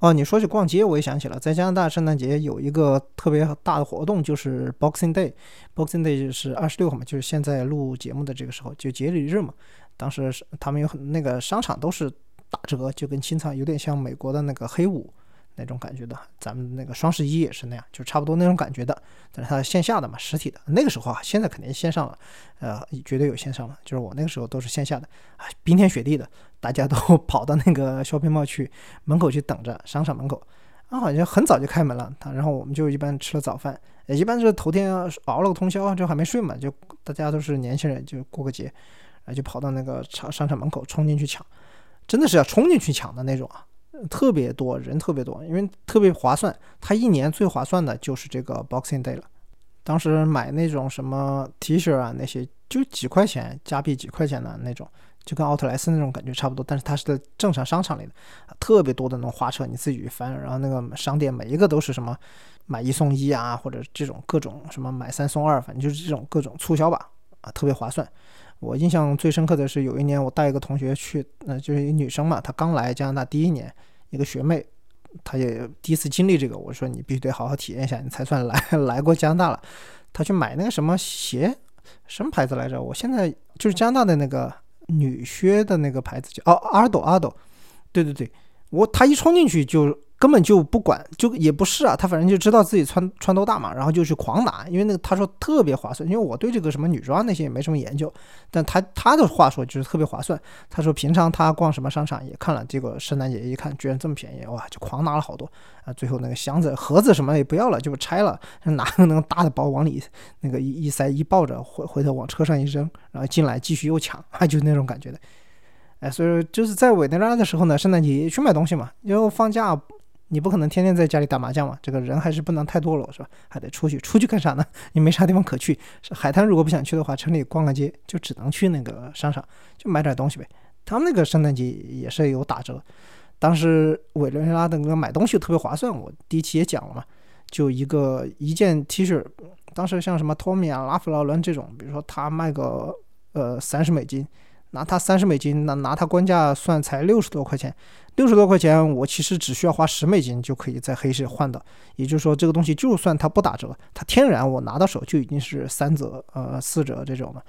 哦，你说起逛街，我也想起了，在加拿大圣诞节有一个特别大的活动，就是 Boxing Day。Boxing Day 就是二十六号嘛，就是现在录节目的这个时候，就节礼日嘛。当时他们有很那个商场都是打折，就跟清仓，有点像美国的那个黑五。那种感觉的，咱们那个双十一也是那样，就差不多那种感觉的。但是它线下的嘛，实体的。那个时候啊，现在肯定线上了，呃，绝对有线上了。就是我那个时候都是线下的，啊，冰天雪地的，大家都 跑到那个 shopping mall 去门口去等着，商场门口啊，好像很早就开门了。他然后我们就一般吃了早饭，一般是头天熬了个通宵，就还没睡嘛，就大家都是年轻人，就过个节，啊，就跑到那个商商场门口冲进去抢，真的是要冲进去抢的那种啊。特别多人，特别多，因为特别划算。他一年最划算的就是这个 Boxing Day 了。当时买那种什么 T 恤啊，那些就几块钱加币，几块钱的那种，就跟奥特莱斯那种感觉差不多。但是它是在正常商场里的，特别多的那种花车，你自己去翻。然后那个商店每一个都是什么买一送一啊，或者这种各种什么买三送二，反正就是这种各种促销吧，啊，特别划算。我印象最深刻的是有一年我带一个同学去，那就是一女生嘛，她刚来加拿大第一年。一个学妹，她也第一次经历这个。我说你必须得好好体验一下，你才算来 来过加拿大了。她去买那个什么鞋，什么牌子来着？我现在就是加拿大的那个女靴的那个牌子叫哦阿斗阿斗。对对对，我她一冲进去就根本就不管，就也不是啊，他反正就知道自己穿穿多大嘛，然后就去狂拿，因为那个他说特别划算，因为我对这个什么女装那些也没什么研究，但他他的话说就是特别划算。他说平常他逛什么商场也看了，结果圣诞节一看居然这么便宜，哇，就狂拿了好多啊！最后那个箱子盒子什么也不要了，就拆了，拿个那个大的包往里那个一一塞一抱着，回回头往车上一扔，然后进来继续又抢，啊，就那种感觉的。哎，所以说就是在委内瑞拉的时候呢，圣诞节也去买东西嘛，因为放假。你不可能天天在家里打麻将嘛？这个人还是不能太多了，是吧？还得出去，出去干啥呢？你没啥地方可去。海滩如果不想去的话，城里逛个街，就只能去那个商场，就买点东西呗。他们那个圣诞节也是有打折。当时委内瑞拉的那个买东西特别划算，我第一期也讲了嘛，就一个一件 T 恤，当时像什么托米啊、拉夫劳伦这种，比如说他卖个呃三十美金。拿他三十美金，那拿他官价算才六十多块钱，六十多块钱，我其实只需要花十美金就可以在黑市换到。也就是说，这个东西就算它不打折，它天然我拿到手就已经是三折、呃四折这种了。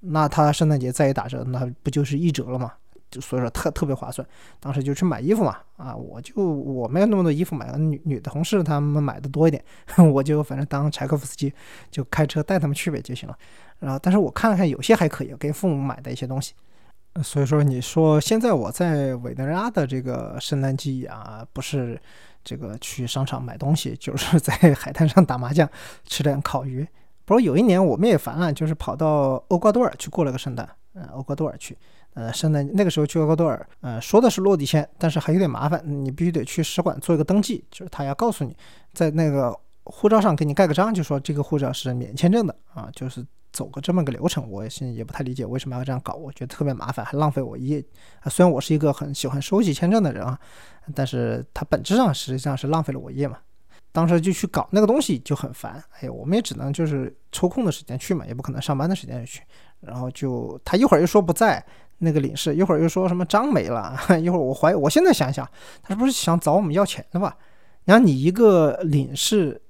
那它圣诞节再一打折，那不就是一折了吗？就所以说特特别划算。当时就去买衣服嘛，啊，我就我没有那么多衣服买，女女同事他们买的多一点，我就反正当柴可夫斯基，就开车带他们去呗就行了。然后，但是我看了看，有些还可以，给父母买的一些东西。所以说，你说现在我在委内瑞拉的这个圣诞季啊，不是这个去商场买东西，就是在 海滩上打麻将，吃点烤鱼。不过有一年我们也烦了，就是跑到厄瓜多尔去过了个圣诞。嗯，厄瓜多尔去，呃，圣诞那个时候去厄瓜多尔，呃，说的是落地签，但是还有点麻烦，你必须得去使馆做一个登记，就是他要告诉你，在那个护照上给你盖个章，就说这个护照是免签证的啊，就是。走个这么个流程，我现在也不太理解为什么要这样搞，我觉得特别麻烦，还浪费我一。虽然我是一个很喜欢收集签证的人啊，但是它本质上实际上是浪费了我一页嘛。当时就去搞那个东西就很烦，哎，我们也只能就是抽空的时间去嘛，也不可能上班的时间去。然后就他一会儿又说不在那个领事，一会儿又说什么章没了，一会儿我怀疑，我现在想想，他是不是想找我们要钱的吧？然后你一个领事，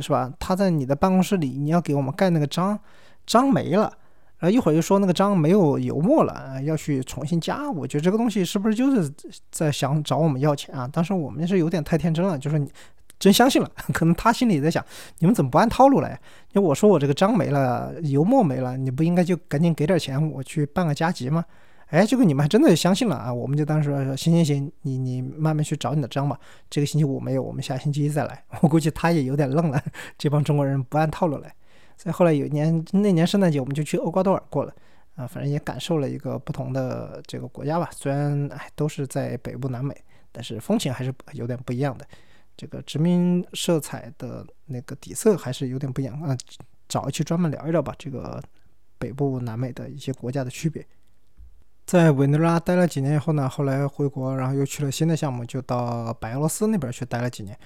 是吧？他在你的办公室里，你要给我们盖那个章。章没了，然后一会儿又说那个章没有油墨了，要去重新加。我觉得这个东西是不是就是在想找我们要钱啊？当时我们是有点太天真了，就是你真相信了，可能他心里在想，你们怎么不按套路来？因为我说我这个章没了，油墨没了，你不应该就赶紧给点钱，我去办个加急吗？哎，结果你们还真的相信了啊！我们就当时说行行行，你你慢慢去找你的章吧。这个星期五没有，我们下星期一再来。我估计他也有点愣了，这帮中国人不按套路来。再后来有一年，那年圣诞节我们就去厄瓜多尔过了，啊，反正也感受了一个不同的这个国家吧。虽然哎都是在北部南美，但是风情还是有点不一样的。这个殖民色彩的那个底色还是有点不一样啊。找一期专门聊一聊吧，这个北部南美的一些国家的区别。在委内瑞拉待了几年以后呢，后来回国，然后又去了新的项目，就到白俄罗斯那边去待了几年。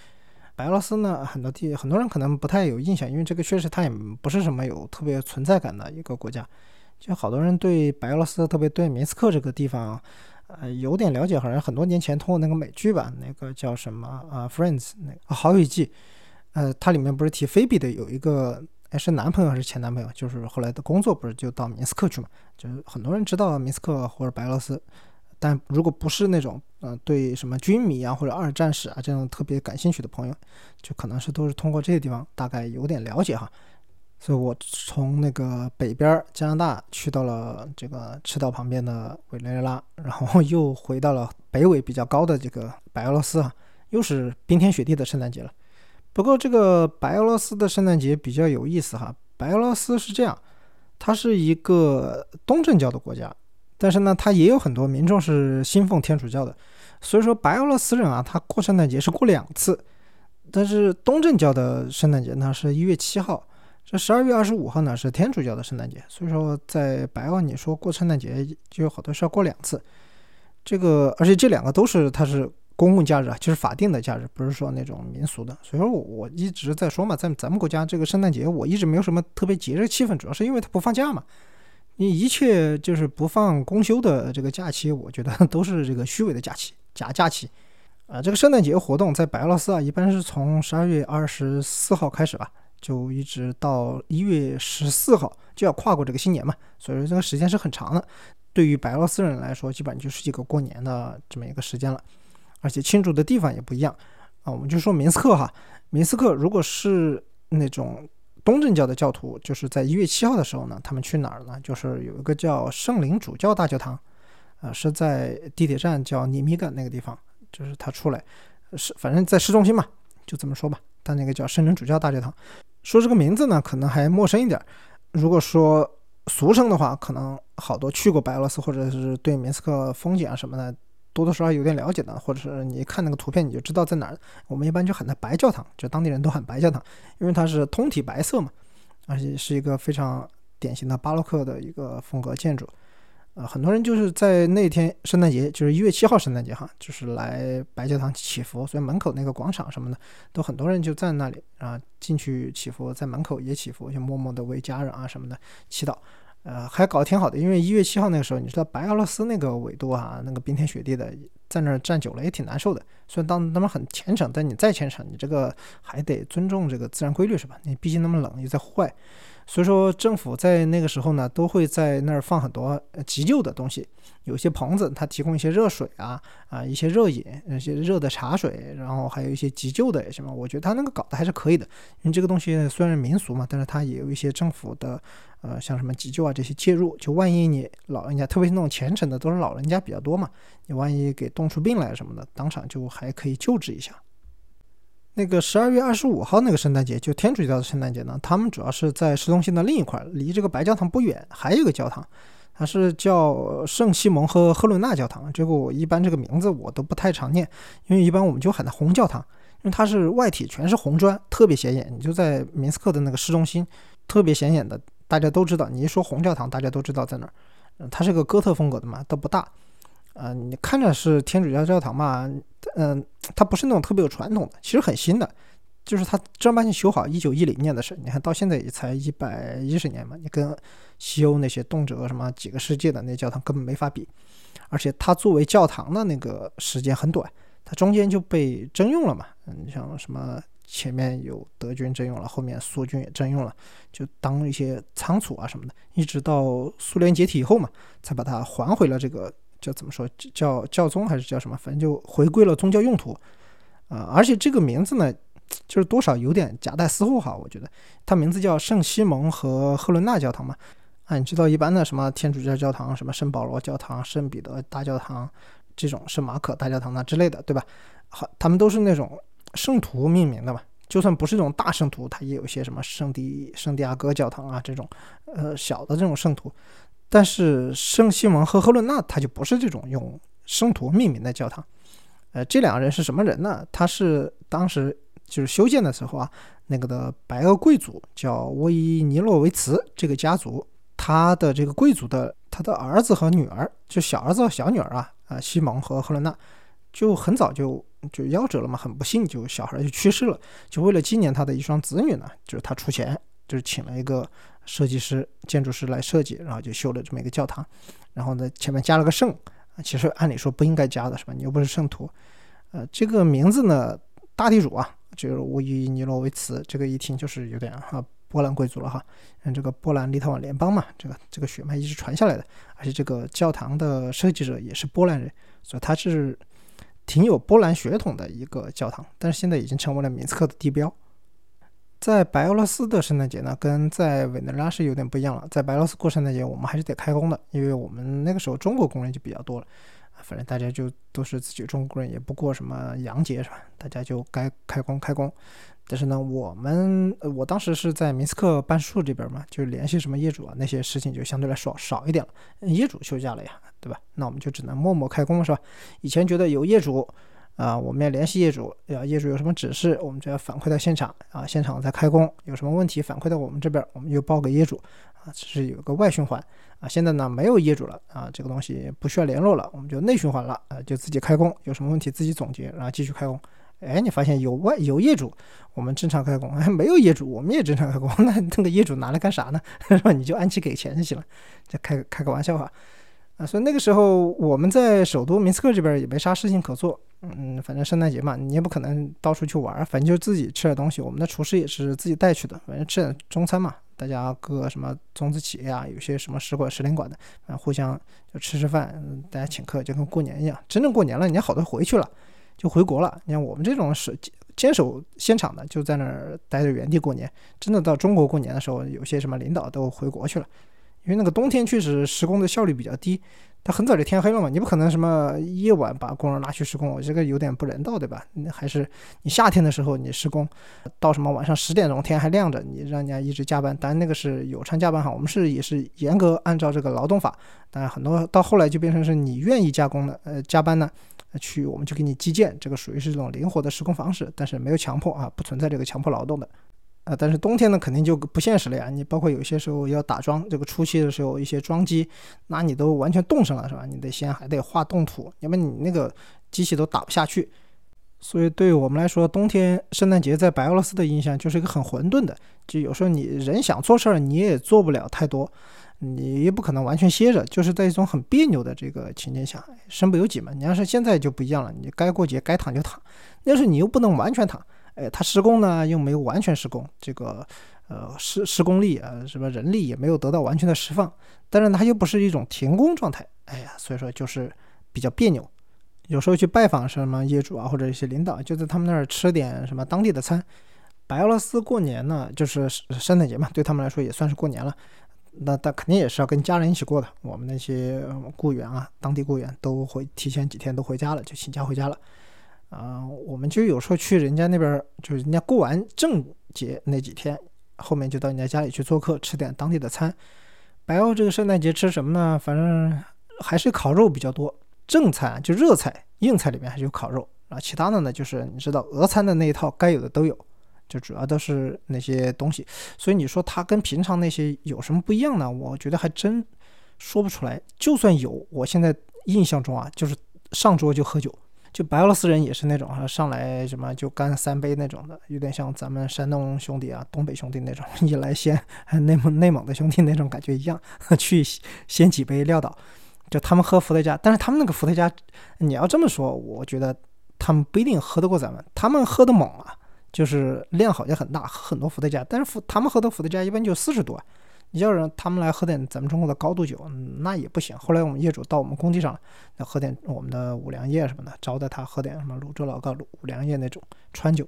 白俄罗斯呢，很多地很多人可能不太有印象，因为这个确实它也不是什么有特别存在感的一个国家。就好多人对白俄罗斯，特别对明斯克这个地方，呃，有点了解。好像很多年前通过那个美剧吧，那个叫什么啊，《Friends》那个《好友记》，呃，它里面不是提菲比的有一个，哎，是男朋友还是前男朋友？就是后来的工作不是就到明斯克去嘛？就是很多人知道明斯克或者白俄罗斯。但如果不是那种，呃，对什么军迷啊或者二战史啊这种特别感兴趣的朋友，就可能是都是通过这些地方大概有点了解哈。所以我从那个北边加拿大去到了这个赤道旁边的委内瑞拉，然后又回到了北纬比较高的这个白俄罗斯啊，又是冰天雪地的圣诞节了。不过这个白俄罗斯的圣诞节比较有意思哈，白俄罗斯是这样，它是一个东正教的国家。但是呢，他也有很多民众是信奉天主教的，所以说白俄罗斯人啊，他过圣诞节是过两次。但是东正教的圣诞节呢是一月七号，这十二月二十五号呢是天主教的圣诞节。所以说在白俄，你说过圣诞节就有好多是要过两次。这个而且这两个都是它是公共假日啊，就是法定的假日，不是说那种民俗的。所以说我一直在说嘛，在咱们国家这个圣诞节我一直没有什么特别节日气氛，主要是因为它不放假嘛。你一切就是不放公休的这个假期，我觉得都是这个虚伪的假期、假假期啊。这个圣诞节活动在白俄罗斯啊，一般是从十二月二十四号开始吧，就一直到一月十四号就要跨过这个新年嘛，所以说这个时间是很长的。对于白俄罗斯人来说，基本上就是一个过年的这么一个时间了。而且庆祝的地方也不一样啊。我们就说明斯克哈，明斯克如果是那种东正教的教徒，就是在一月七号的时候呢，他们去哪儿呢？就是有一个叫圣灵主教大教堂，啊，是在地铁站叫尼米干那个地方，就是他出来是反正在市中心嘛，就这么说吧。他那个叫圣灵主教大教堂，说这个名字呢，可能还陌生一点。如果说俗称的话，可能好多去过白俄罗斯或者是对明斯克风景啊什么的，多多少少有点了解的，或者是你看那个图片你就知道在哪儿。我们一般就喊它白教堂，就当地人都喊白教堂，因为它是通体白色嘛，而且是一个非常典型的巴洛克的一个风格建筑。呃，很多人就是在那天圣诞节，就是一月七号圣诞节哈，就是来白教堂祈福，所以门口那个广场什么的，都很多人就在那里啊，进去祈福，在门口也祈福，就默默的为家人啊什么的祈祷。呃，还搞得挺好的，因为一月七号那个时候，你知道白俄罗斯那个纬度啊，那个冰天雪地的，在那儿站久了也挺难受的。虽然当他们很虔诚，但你再虔诚，你这个还得尊重这个自然规律是吧？你毕竟那么冷，又在户外。所以说，政府在那个时候呢，都会在那儿放很多急救的东西，有些棚子，它提供一些热水啊，啊，一些热饮，一些热的茶水，然后还有一些急救的什么，我觉得他那个搞得还是可以的。因为这个东西虽然民俗嘛，但是它也有一些政府的，呃，像什么急救啊这些介入，就万一你老人家，特别是那种虔诚的，都是老人家比较多嘛，你万一给冻出病来什么的，当场就还可以救治一下。那个十二月二十五号那个圣诞节，就天主教的圣诞节呢，他们主要是在市中心的另一块，离这个白教堂不远，还有一个教堂，它是叫圣西蒙和赫伦纳教堂。这个我一般这个名字我都不太常念，因为一般我们就喊它红教堂，因为它是外体全是红砖，特别显眼。你就在明斯克的那个市中心，特别显眼的，大家都知道。你一说红教堂，大家都知道在哪儿。嗯，它是个哥特风格的嘛，都不大。呃，你看着是天主教教堂嘛，嗯，它不是那种特别有传统的，其实很新的，就是它正儿八经修好，一九一零年的事，你看到现在也才一百一十年嘛，你跟西欧那些动辄什么几个世纪的那教堂根本没法比，而且它作为教堂的那个时间很短，它中间就被征用了嘛，嗯，像什么前面有德军征用了，后面苏军也征用了，就当一些仓储啊什么的，一直到苏联解体以后嘛，才把它还回了这个。叫怎么说？叫教宗还是叫什么？反正就回归了宗教用途，啊！而且这个名字呢，就是多少有点夹带私货哈。我觉得它名字叫圣西蒙和赫伦纳教堂嘛。啊，你知道一般的什么天主教教堂，什么圣保罗教堂、圣彼得大教堂这种，圣马可大教堂啊之类的，对吧？好，他们都是那种圣徒命名的嘛。就算不是这种大圣徒，它也有一些什么圣地圣地亚哥教堂啊这种，呃，小的这种圣徒。但是圣西蒙和赫伦纳他就不是这种用圣徒命名的教堂，呃，这两个人是什么人呢？他是当时就是修建的时候啊，那个的白俄贵族叫威尼洛维茨这个家族，他的这个贵族的他的儿子和女儿，就小儿子和小女儿啊，啊，西蒙和赫伦纳，就很早就就夭折了嘛，很不幸，就小孩就去世了，就为了纪念他的一双子女呢，就是他出钱，就是请了一个。设计师、建筑师来设计，然后就修了这么一个教堂，然后呢前面加了个圣，其实按理说不应该加的是吧？你又不是圣徒，呃，这个名字呢，大地主啊，就是乌伊尼罗维茨，这个一听就是有点哈波兰贵族了哈，嗯，这个波兰立陶宛联邦嘛，这个这个血脉一直传下来的，而且这个教堂的设计者也是波兰人，所以他是挺有波兰血统的一个教堂，但是现在已经成为了明斯克的地标。在白俄罗斯的圣诞节呢，跟在委内瑞拉是有点不一样了。在白俄罗斯过圣诞节，我们还是得开工的，因为我们那个时候中国工人就比较多了，啊反正大家就都是自己中国人，也不过什么洋节是吧？大家就该开工开工。但是呢，我们我当时是在明斯克办事处这边嘛，就联系什么业主啊，那些事情就相对来说少一点了。业主休假了呀，对吧？那我们就只能默默开工是吧？以前觉得有业主。啊，我们要联系业主，要业主有什么指示，我们就要反馈到现场啊，现场在开工，有什么问题反馈到我们这边，我们就报给业主啊，这是有个外循环啊。现在呢没有业主了啊，这个东西不需要联络了，我们就内循环了啊，就自己开工，有什么问题自己总结，然后继续开工。哎，你发现有外有业主，我们正常开工；没有业主，我们也正常开工。那那个业主拿来干啥呢？是吧？你就按期给钱就行了，就开开个玩笑哈。啊，所以那个时候我们在首都明斯克这边也没啥事情可做，嗯，反正圣诞节嘛，你也不可能到处去玩，反正就自己吃点东西。我们的厨师也是自己带去的，反正吃点中餐嘛，大家各什么中资企业啊，有些什么使馆、使领馆的，啊，互相就吃吃饭，大家请客就跟过年一样。真正过年了，你好多回去了，就回国了。你看我们这种是坚守现场的，就在那儿待着原地过年。真的到中国过年的时候，有些什么领导都回国去了，因为那个冬天确实施工的效率比较低。它很早就天黑了嘛，你不可能什么夜晚把工人拉去施工，我这个有点不人道，对吧？那还是你夏天的时候你施工，到什么晚上十点钟天还亮着，你让人家一直加班，当然那个是有偿加班哈，我们是也是严格按照这个劳动法，当然很多到后来就变成是你愿意加工的，呃，加班呢，去我们就给你计件，这个属于是这种灵活的施工方式，但是没有强迫啊，不存在这个强迫劳动的。啊，但是冬天呢，肯定就不现实了呀。你包括有些时候要打桩，这个初期的时候一些桩机，那你都完全冻上了，是吧？你得先还得画冻土，要不然你那个机器都打不下去。所以对于我们来说，冬天圣诞节在白俄罗斯的印象就是一个很混沌的，就有时候你人想做事儿，你也做不了太多，你也不可能完全歇着，就是在一种很别扭的这个情境下，身不由己嘛。你要是现在就不一样了，你该过节该躺就躺，但是你又不能完全躺。哎，他施工呢又没有完全施工，这个呃施施工力啊什么人力也没有得到完全的释放，但是它又不是一种停工状态，哎呀，所以说就是比较别扭。有时候去拜访什么业主啊或者一些领导，就在他们那儿吃点什么当地的餐。白俄罗斯过年呢，就是圣诞节嘛，对他们来说也算是过年了。那他肯定也是要跟家人一起过的。我们那些雇员啊，当地雇员都会提前几天都回家了，就请假回家了。啊，我们就有时候去人家那边，就是人家过完正节那几天，后面就到人家家里去做客，吃点当地的餐。白欧这个圣诞节吃什么呢？反正还是烤肉比较多。正餐就热菜、硬菜里面还是有烤肉啊，其他的呢就是你知道俄餐的那一套该有的都有，就主要都是那些东西。所以你说它跟平常那些有什么不一样呢？我觉得还真说不出来。就算有，我现在印象中啊，就是上桌就喝酒。就白俄罗斯人也是那种哈，上来什么就干三杯那种的，有点像咱们山东兄弟啊、东北兄弟那种，一来先内蒙内蒙的兄弟那种感觉一样，去先几杯撂倒。就他们喝伏特加，但是他们那个伏特加，你要这么说，我觉得他们不一定喝得过咱们。他们喝的猛啊，就是量好像很大，很多伏特加，但是伏他们喝的伏特加一般就四十多。你要让他们来喝点咱们中国的高度酒，那也不行。后来我们业主到我们工地上，要喝点我们的五粮液什么的，招待他喝点什么泸州老窖、五粮液那种川酒，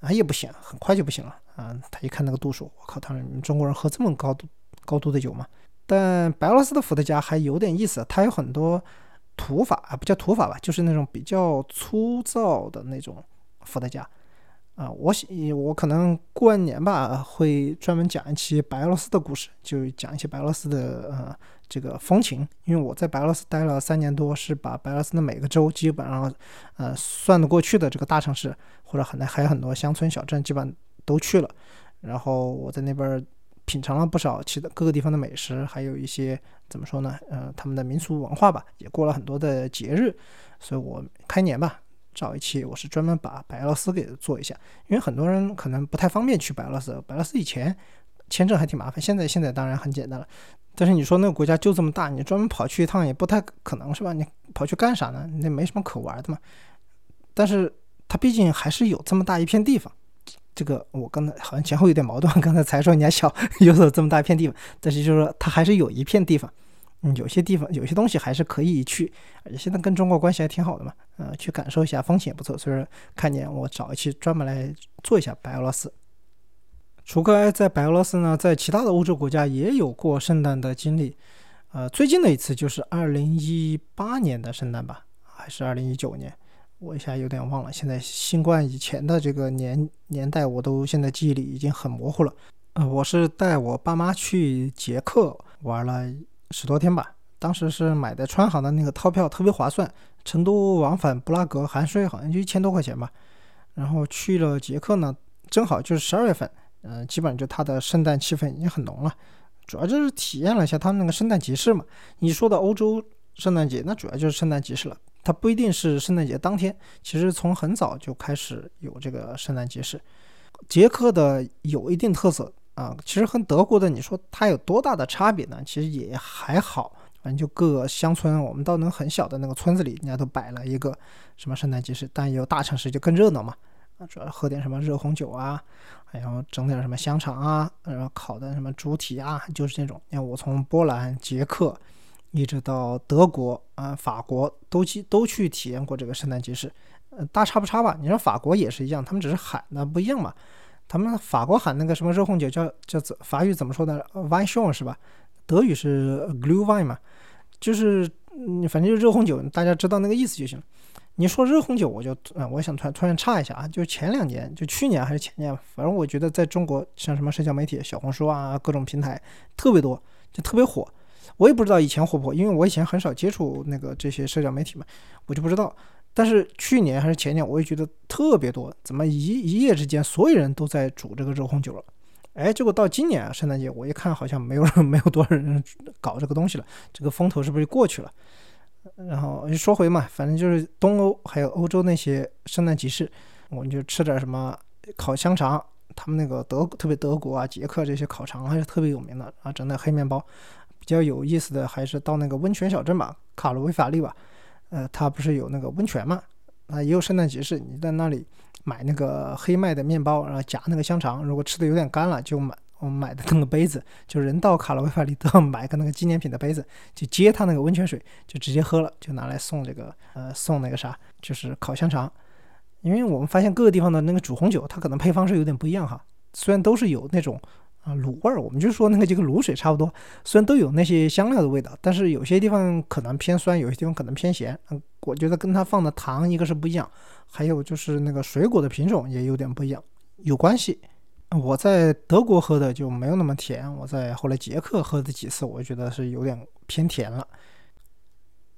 啊也不行，很快就不行了啊。他一看那个度数，我靠，他们中国人喝这么高度高度的酒吗？但白俄罗斯的伏特加还有点意思，它有很多土法啊，不叫土法吧，就是那种比较粗糙的那种伏特加。啊，我喜我可能过完年吧，会专门讲一期白俄罗斯的故事，就讲一些白俄罗斯的呃这个风情。因为我在白俄罗斯待了三年多，是把白俄罗斯的每个州基本上呃算得过去的这个大城市，或者很还有很多乡村小镇，基本都去了。然后我在那边品尝了不少其他各个地方的美食，还有一些怎么说呢？呃，他们的民俗文化吧，也过了很多的节日。所以我开年吧。找一期，我是专门把白俄罗斯给做一下，因为很多人可能不太方便去白俄罗斯。白俄罗斯以前签证还挺麻烦，现在现在当然很简单了。但是你说那个国家就这么大，你专门跑去一趟也不太可能是吧？你跑去干啥呢？那没什么可玩的嘛。但是它毕竟还是有这么大一片地方。这个我刚才好像前后有点矛盾，刚才才说人家小有所这么大一片地方，但是就是说它还是有一片地方。嗯，有些地方有些东西还是可以去，而且现在跟中国关系还挺好的嘛，呃，去感受一下风情也不错。所以说，看见我找一期专门来做一下白俄罗斯。楚克埃在白俄罗斯呢，在其他的欧洲国家也有过圣诞的经历，呃，最近的一次就是二零一八年的圣诞吧，还是二零一九年，我一下有点忘了。现在新冠以前的这个年年代，我都现在记忆里已经很模糊了。呃，我是带我爸妈去捷克玩了。十多天吧，当时是买的川航的那个套票，特别划算。成都往返布拉格含税好像就一千多块钱吧。然后去了捷克呢，正好就是十二月份，嗯，基本上就它的圣诞气氛已经很浓了。主要就是体验了一下他们那个圣诞集市嘛。你说的欧洲圣诞节，那主要就是圣诞集市了。它不一定是圣诞节当天，其实从很早就开始有这个圣诞集市。捷克的有一定特色。啊，其实和德国的你说它有多大的差别呢？其实也还好，反正就各个乡村，我们到那很小的那个村子里，人家都摆了一个什么圣诞集市。但有大城市就更热闹嘛，啊，主要喝点什么热红酒啊，然后整点什么香肠啊，然后烤的什么猪蹄啊，就是这种。你看我从波兰、捷克一直到德国啊、法国都去都去体验过这个圣诞集市，呃，大差不差吧。你说法国也是一样，他们只是喊的不一样嘛。他们法国喊那个什么热红酒叫叫法语怎么说的 w i n e s h o n 是吧？德语是 Glühwein 嘛，就是嗯，反正就是热红酒，大家知道那个意思就行了。你说热红酒，我就嗯，我想突然突然插一下啊，就前两年，就去年还是前年，反正我觉得在中国像什么社交媒体、小红书啊，各种平台特别多，就特别火。我也不知道以前火不火，因为我以前很少接触那个这些社交媒体嘛，我就不知道。但是去年还是前年，我也觉得特别多，怎么一一夜之间所有人都在煮这个热红酒了？哎，结果到今年啊，圣诞节我一看，好像没有，没有多少人搞这个东西了，这个风头是不是就过去了？然后说回嘛，反正就是东欧还有欧洲那些圣诞集市，我们就吃点什么烤香肠，他们那个德特别德国啊、捷克这些烤肠还是特别有名的啊，整点黑面包。比较有意思的还是到那个温泉小镇吧，卡罗维法利吧，呃，它不是有那个温泉嘛，啊，也有圣诞集市，你在那里买那个黑麦的面包，然后夹那个香肠，如果吃的有点干了，就买我们买的那个杯子，就人到卡罗维法利都要买个那个纪念品的杯子，就接他那个温泉水，就直接喝了，就拿来送这个呃送那个啥，就是烤香肠，因为我们发现各个地方的那个煮红酒，它可能配方是有点不一样哈，虽然都是有那种。啊，卤味儿，我们就说那个就跟卤水差不多，虽然都有那些香料的味道，但是有些地方可能偏酸，有些地方可能偏咸。嗯，我觉得跟它放的糖一个是不一样，还有就是那个水果的品种也有点不一样，有关系。我在德国喝的就没有那么甜，我在后来捷克喝的几次，我觉得是有点偏甜了。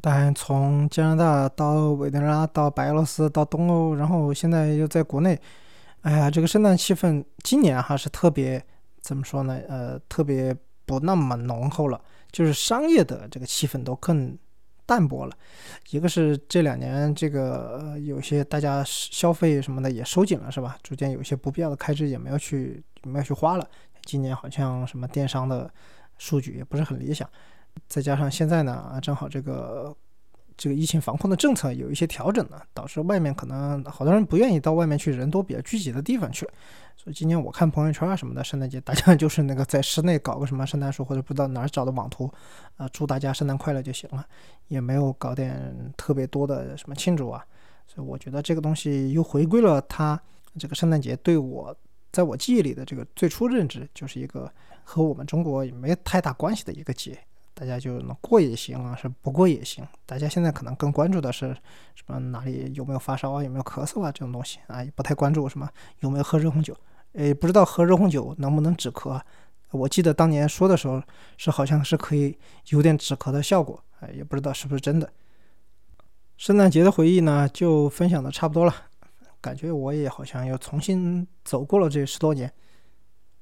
但从加拿大到委内瑞拉到白俄罗斯到东欧，然后现在又在国内，哎呀，这个圣诞气氛今年还是特别。怎么说呢？呃，特别不那么浓厚了，就是商业的这个气氛都更淡薄了。一个是这两年这个有些大家消费什么的也收紧了，是吧？逐渐有些不必要的开支也没有去没有去花了。今年好像什么电商的数据也不是很理想，再加上现在呢，正好这个。这个疫情防控的政策有一些调整呢，导致外面可能好多人不愿意到外面去人多比较聚集的地方去。所以今年我看朋友圈啊什么的，圣诞节大家 就是那个在室内搞个什么圣诞树，或者不知道哪儿找的网图，啊，祝大家圣诞快乐就行了，也没有搞点特别多的什么庆祝啊。所以我觉得这个东西又回归了它这个圣诞节对我在我记忆里的这个最初认知，就是一个和我们中国也没太大关系的一个节。大家就能过也行啊，是不过也行。大家现在可能更关注的是什么？哪里有没有发烧啊？有没有咳嗽啊？这种东西啊，也不太关注什么有没有喝热红酒。诶，不知道喝热红酒能不能止咳？我记得当年说的时候是好像是可以有点止咳的效果，哎，也不知道是不是真的。圣诞节的回忆呢，就分享的差不多了。感觉我也好像又重新走过了这十多年。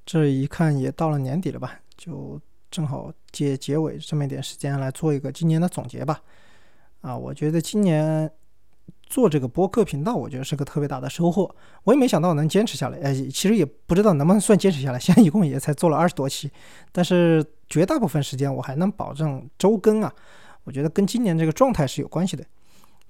这一看也到了年底了吧？就。正好借结尾这么一点时间来做一个今年的总结吧。啊，我觉得今年做这个播客频道，我觉得是个特别大的收获。我也没想到能坚持下来，哎，其实也不知道能不能算坚持下来。现在一共也才做了二十多期，但是绝大部分时间我还能保证周更啊。我觉得跟今年这个状态是有关系的。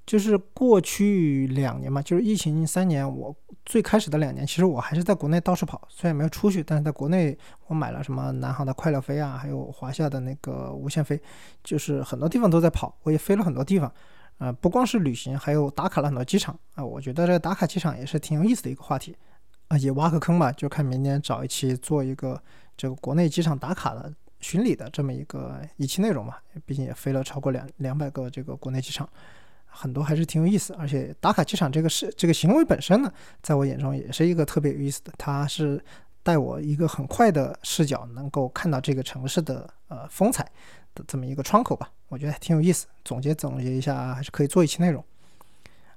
就是过去两年嘛，就是疫情三年，我最开始的两年，其实我还是在国内到处跑，虽然没有出去，但是在国内我买了什么南航的快乐飞啊，还有华夏的那个无限飞，就是很多地方都在跑，我也飞了很多地方，呃，不光是旅行，还有打卡了很多机场啊，我觉得这个打卡机场也是挺有意思的一个话题啊，也挖个坑吧，就看明年找一期做一个这个国内机场打卡的巡礼的这么一个一期内容嘛，毕竟也飞了超过两两百个这个国内机场。很多还是挺有意思，而且打卡机场这个事这个行为本身呢，在我眼中也是一个特别有意思的。它是带我一个很快的视角，能够看到这个城市的呃风采的这么一个窗口吧。我觉得挺有意思。总结总结一下，还是可以做一期内容。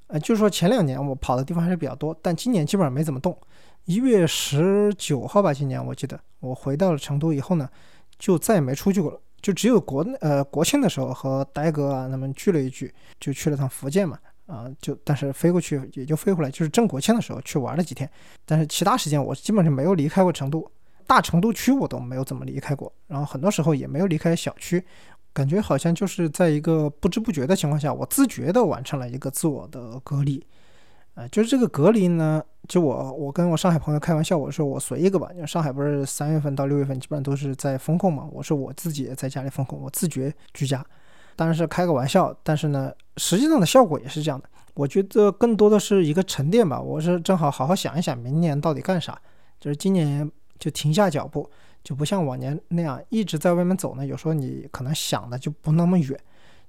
呃，就是说前两年我跑的地方还是比较多，但今年基本上没怎么动。一月十九号吧，今年我记得我回到了成都以后呢，就再也没出去过了。就只有国呃国庆的时候和呆哥啊他们聚了一聚，就去了趟福建嘛，啊就但是飞过去也就飞回来，就是正国庆的时候去玩了几天，但是其他时间我基本上没有离开过成都，大成都区我都没有怎么离开过，然后很多时候也没有离开小区，感觉好像就是在一个不知不觉的情况下，我自觉的完成了一个自我的隔离。呃，就是这个隔离呢，就我我跟我上海朋友开玩笑，我说我随一个吧，因为上海不是三月份到六月份基本上都是在封控嘛，我说我自己也在家里封控，我自觉居家，当然是开个玩笑，但是呢，实际上的效果也是这样的。我觉得更多的是一个沉淀吧。我是正好好好想一想，明年到底干啥。就是今年就停下脚步，就不像往年那样一直在外面走呢。有时候你可能想的就不那么远。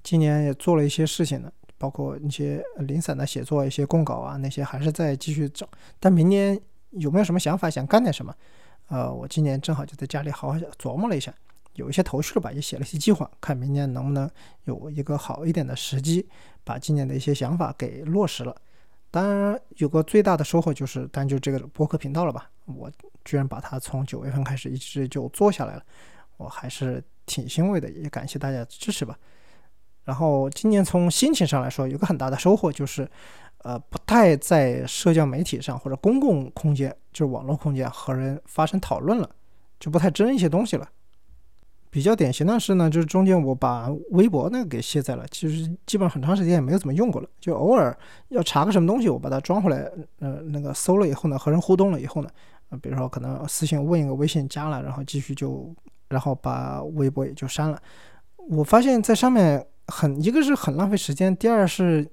今年也做了一些事情呢，包括一些零散的写作、一些供稿啊，那些还是在继续找。但明年有没有什么想法，想干点什么？呃，我今年正好就在家里好好琢磨了一下，有一些头绪了吧，也写了一些计划，看明年能不能有一个好一点的时机，把今年的一些想法给落实了。当然，有个最大的收获就是，但就这个播客频道了吧，我居然把它从九月份开始一直就做下来了，我还是挺欣慰的，也感谢大家支持吧。然后今年从心情上来说，有个很大的收获就是。呃，不太在社交媒体上或者公共空间，就是网络空间和人发生讨论了，就不太争一些东西了。比较典型的是呢，就是中间我把微博那个给卸载了，其实基本很长时间也没有怎么用过了，就偶尔要查个什么东西，我把它装回来，呃，那个搜了以后呢，和人互动了以后呢，呃，比如说可能私信问一个微信加了，然后继续就，然后把微博也就删了。我发现在上面。很一个是很浪费时间，第二是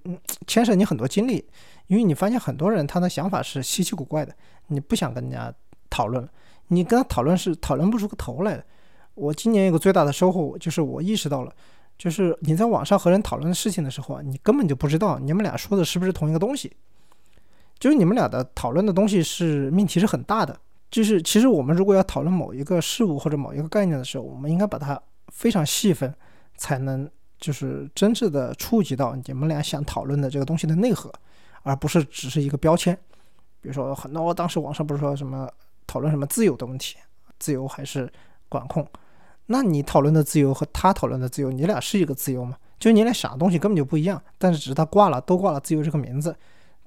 牵涉你很多精力，因为你发现很多人他的想法是稀奇古怪的，你不想跟人家讨论，你跟他讨论是讨论不出个头来的。我今年有个最大的收获就是我意识到了，就是你在网上和人讨论事情的时候啊，你根本就不知道你们俩说的是不是同一个东西，就是你们俩的讨论的东西是命题是很大的，就是其实我们如果要讨论某一个事物或者某一个概念的时候，我们应该把它非常细分，才能。就是真正的触及到你们俩想讨论的这个东西的内核，而不是只是一个标签。比如说，很多当时网上不是说什么讨论什么自由的问题，自由还是管控？那你讨论的自由和他讨论的自由，你俩是一个自由吗？就你俩想的东西根本就不一样，但是只是他挂了都挂了自由这个名字，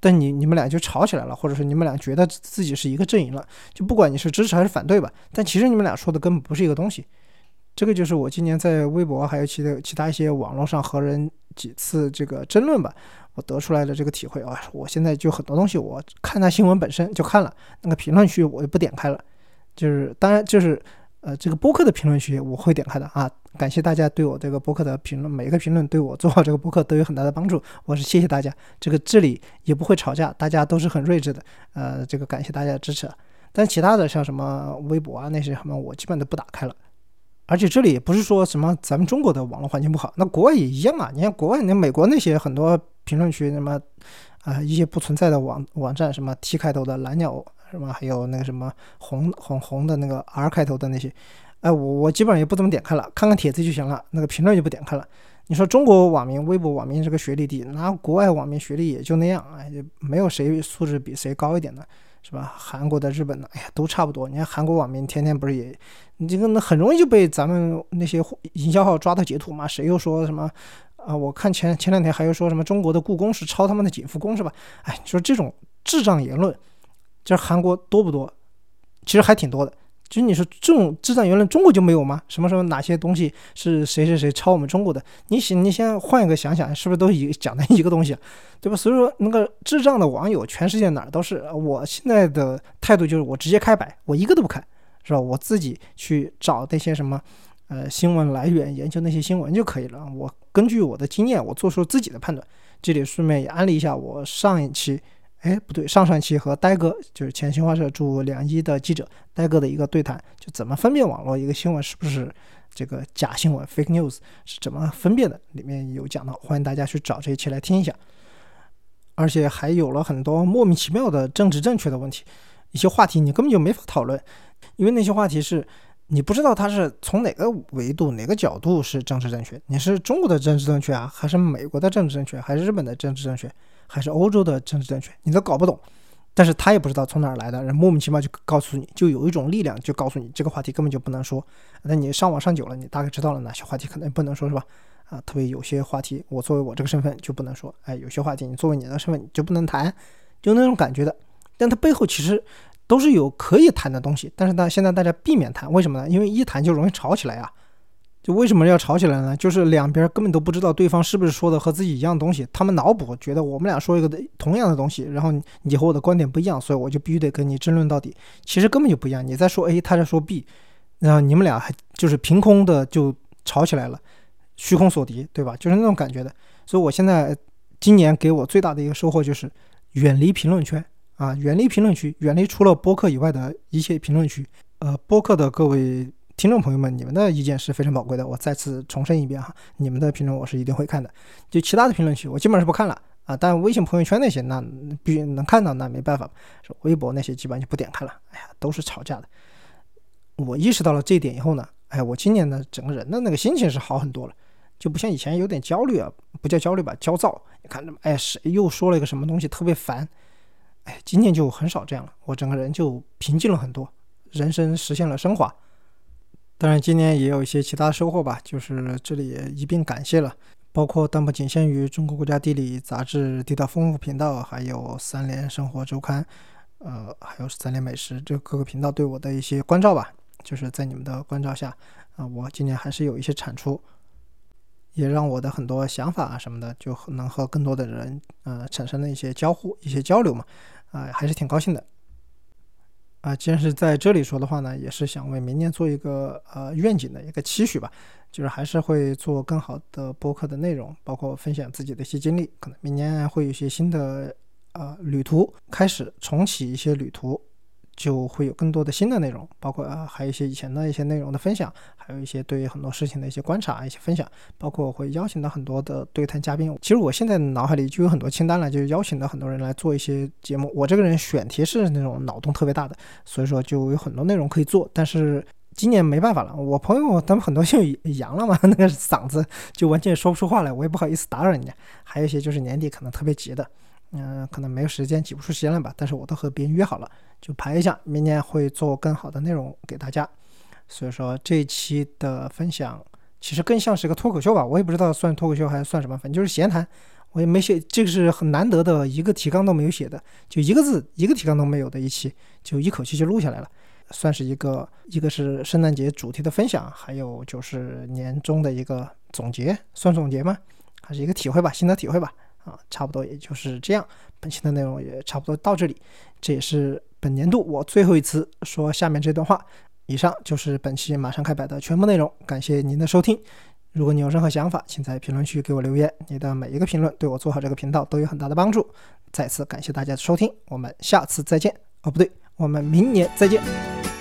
但你你们俩就吵起来了，或者说你们俩觉得自己是一个阵营了，就不管你是支持还是反对吧，但其实你们俩说的根本不是一个东西。这个就是我今年在微博还有其他其他一些网络上和人几次这个争论吧，我得出来的这个体会啊，我现在就很多东西我看那新闻本身就看了，那个评论区我就不点开了，就是当然就是呃这个播客的评论区我会点开的啊，感谢大家对我这个播客的评论，每一个评论对我做这个播客都有很大的帮助，我是谢谢大家，这个这里也不会吵架，大家都是很睿智的，呃这个感谢大家的支持，但其他的像什么微博啊那些什么我基本都不打开了。而且这里也不是说什么咱们中国的网络环境不好，那国外也一样啊。你看国外，那美国那些很多评论区，什么啊一些不存在的网网站，什么 T 开头的蓝鸟，什么还有那个什么红红红的那个 R 开头的那些，哎，我我基本上也不怎么点开了，看看帖子就行了，那个评论就不点开了。你说中国网民、微博网民这个学历低，那国外网民学历也就那样，哎，没有谁素质比谁高一点的。是吧？韩国的、日本的，哎呀，都差不多。你看韩国网民天天不是也，你这个那很容易就被咱们那些营销号抓到截图嘛？谁又说什么啊？我看前前两天还有说什么中国的故宫是抄他们的景福宫是吧？哎，你说这种智障言论，这韩国多不多？其实还挺多的。其实你说这种智障言论，中国就没有吗？什么什么哪些东西是谁谁谁抄我们中国的？你想，你先换一个想想，是不是都一讲的一个东西，对吧？所以说那个智障的网友，全世界哪儿都是。我现在的态度就是，我直接开摆，我一个都不看，是吧？我自己去找那些什么呃新闻来源，研究那些新闻就可以了。我根据我的经验，我做出自己的判断。这里顺便也安利一下我上一期。哎，不对，上上期和呆哥就是前新华社驻两伊的记者呆哥的一个对谈，就怎么分辨网络一个新闻是不是这个假新闻 （fake news） 是怎么分辨的？里面有讲到，欢迎大家去找这一期来听一下。而且还有了很多莫名其妙的政治正确的问题，一些话题你根本就没法讨论，因为那些话题是你不知道它是从哪个维度、哪个角度是政治正确。你是中国的政治正确啊，还是美国的政治正确，还是日本的政治正确？还是欧洲的政治正确，你都搞不懂，但是他也不知道从哪儿来的，人莫名其妙就告诉你，就有一种力量就告诉你这个话题根本就不能说。那你上网上久了，你大概知道了哪些话题可能不能说，是吧？啊，特别有些话题，我作为我这个身份就不能说。哎，有些话题你作为你的身份你就不能谈，就那种感觉的。但它背后其实都是有可以谈的东西，但是呢，现在大家避免谈，为什么呢？因为一谈就容易吵起来啊。就为什么要吵起来呢？就是两边根本都不知道对方是不是说的和自己一样东西，他们脑补觉得我们俩说一个同样的东西，然后你和我的观点不一样，所以我就必须得跟你争论到底。其实根本就不一样，你在说 A，他在说 B，然后你们俩还就是凭空的就吵起来了，虚空所敌，对吧？就是那种感觉的。所以我现在今年给我最大的一个收获就是远离评论圈啊，远离评论区，远离除了播客以外的一切评论区。呃，播客的各位听众朋友们，你们的意见是非常宝贵的，我再次重申一遍哈，你们的评论我是一定会看的。就其他的评论区，我基本上是不看了啊。但微信朋友圈那些，那必须能看到，那没办法。微博那些基本上就不点开了。哎呀，都是吵架的。我意识到了这一点以后呢，哎，我今年的整个人的那个心情是好很多了。就不像以前有点焦虑啊，不叫焦虑吧，焦躁。你看，哎，谁又说了一个什么东西特别烦？哎，今年就很少这样了，我整个人就平静了很多，人生实现了升华。当然，今年也有一些其他收获吧，就是这里一并感谢了，包括但不仅限于中国国家地理杂志地道丰富频道，还有三联生活周刊，呃，还有三联美食这各个频道对我的一些关照吧。就是在你们的关照下，啊，我今年还是有一些产出。也让我的很多想法啊什么的，就能和更多的人呃产生了一些交互、一些交流嘛，啊，还是挺高兴的。啊，既然是在这里说的话呢，也是想为明年做一个呃愿景的一个期许吧，就是还是会做更好的播客的内容，包括分享自己的一些经历，可能明年会有一些新的呃旅途开始，重启一些旅途。就会有更多的新的内容，包括啊，还有一些以前的一些内容的分享，还有一些对于很多事情的一些观察、一些分享，包括我会邀请到很多的对谈嘉宾。其实我现在脑海里就有很多清单了，就邀请到很多人来做一些节目。我这个人选题是那种脑洞特别大的，所以说就有很多内容可以做。但是今年没办法了，我朋友他们很多就 阳了嘛，那个嗓子就完全说不出话来，我也不好意思打扰人家。还有一些就是年底可能特别急的。嗯，可能没有时间，挤不出时间来吧。但是我都和别人约好了，就排一下，明年会做更好的内容给大家。所以说这一期的分享其实更像是个脱口秀吧，我也不知道算脱口秀还是算什么，反正就是闲谈。我也没写，这个是很难得的一个提纲都没有写的，就一个字一个提纲都没有的一期，就一口气就录下来了，算是一个一个是圣诞节主题的分享，还有就是年终的一个总结，算总结吗？还是一个体会吧，心得体会吧。啊，差不多也就是这样，本期的内容也差不多到这里，这也是本年度我最后一次说下面这段话。以上就是本期马上开摆的全部内容，感谢您的收听。如果你有任何想法，请在评论区给我留言，你的每一个评论对我做好这个频道都有很大的帮助。再次感谢大家的收听，我们下次再见。哦，不对，我们明年再见。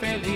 feliz.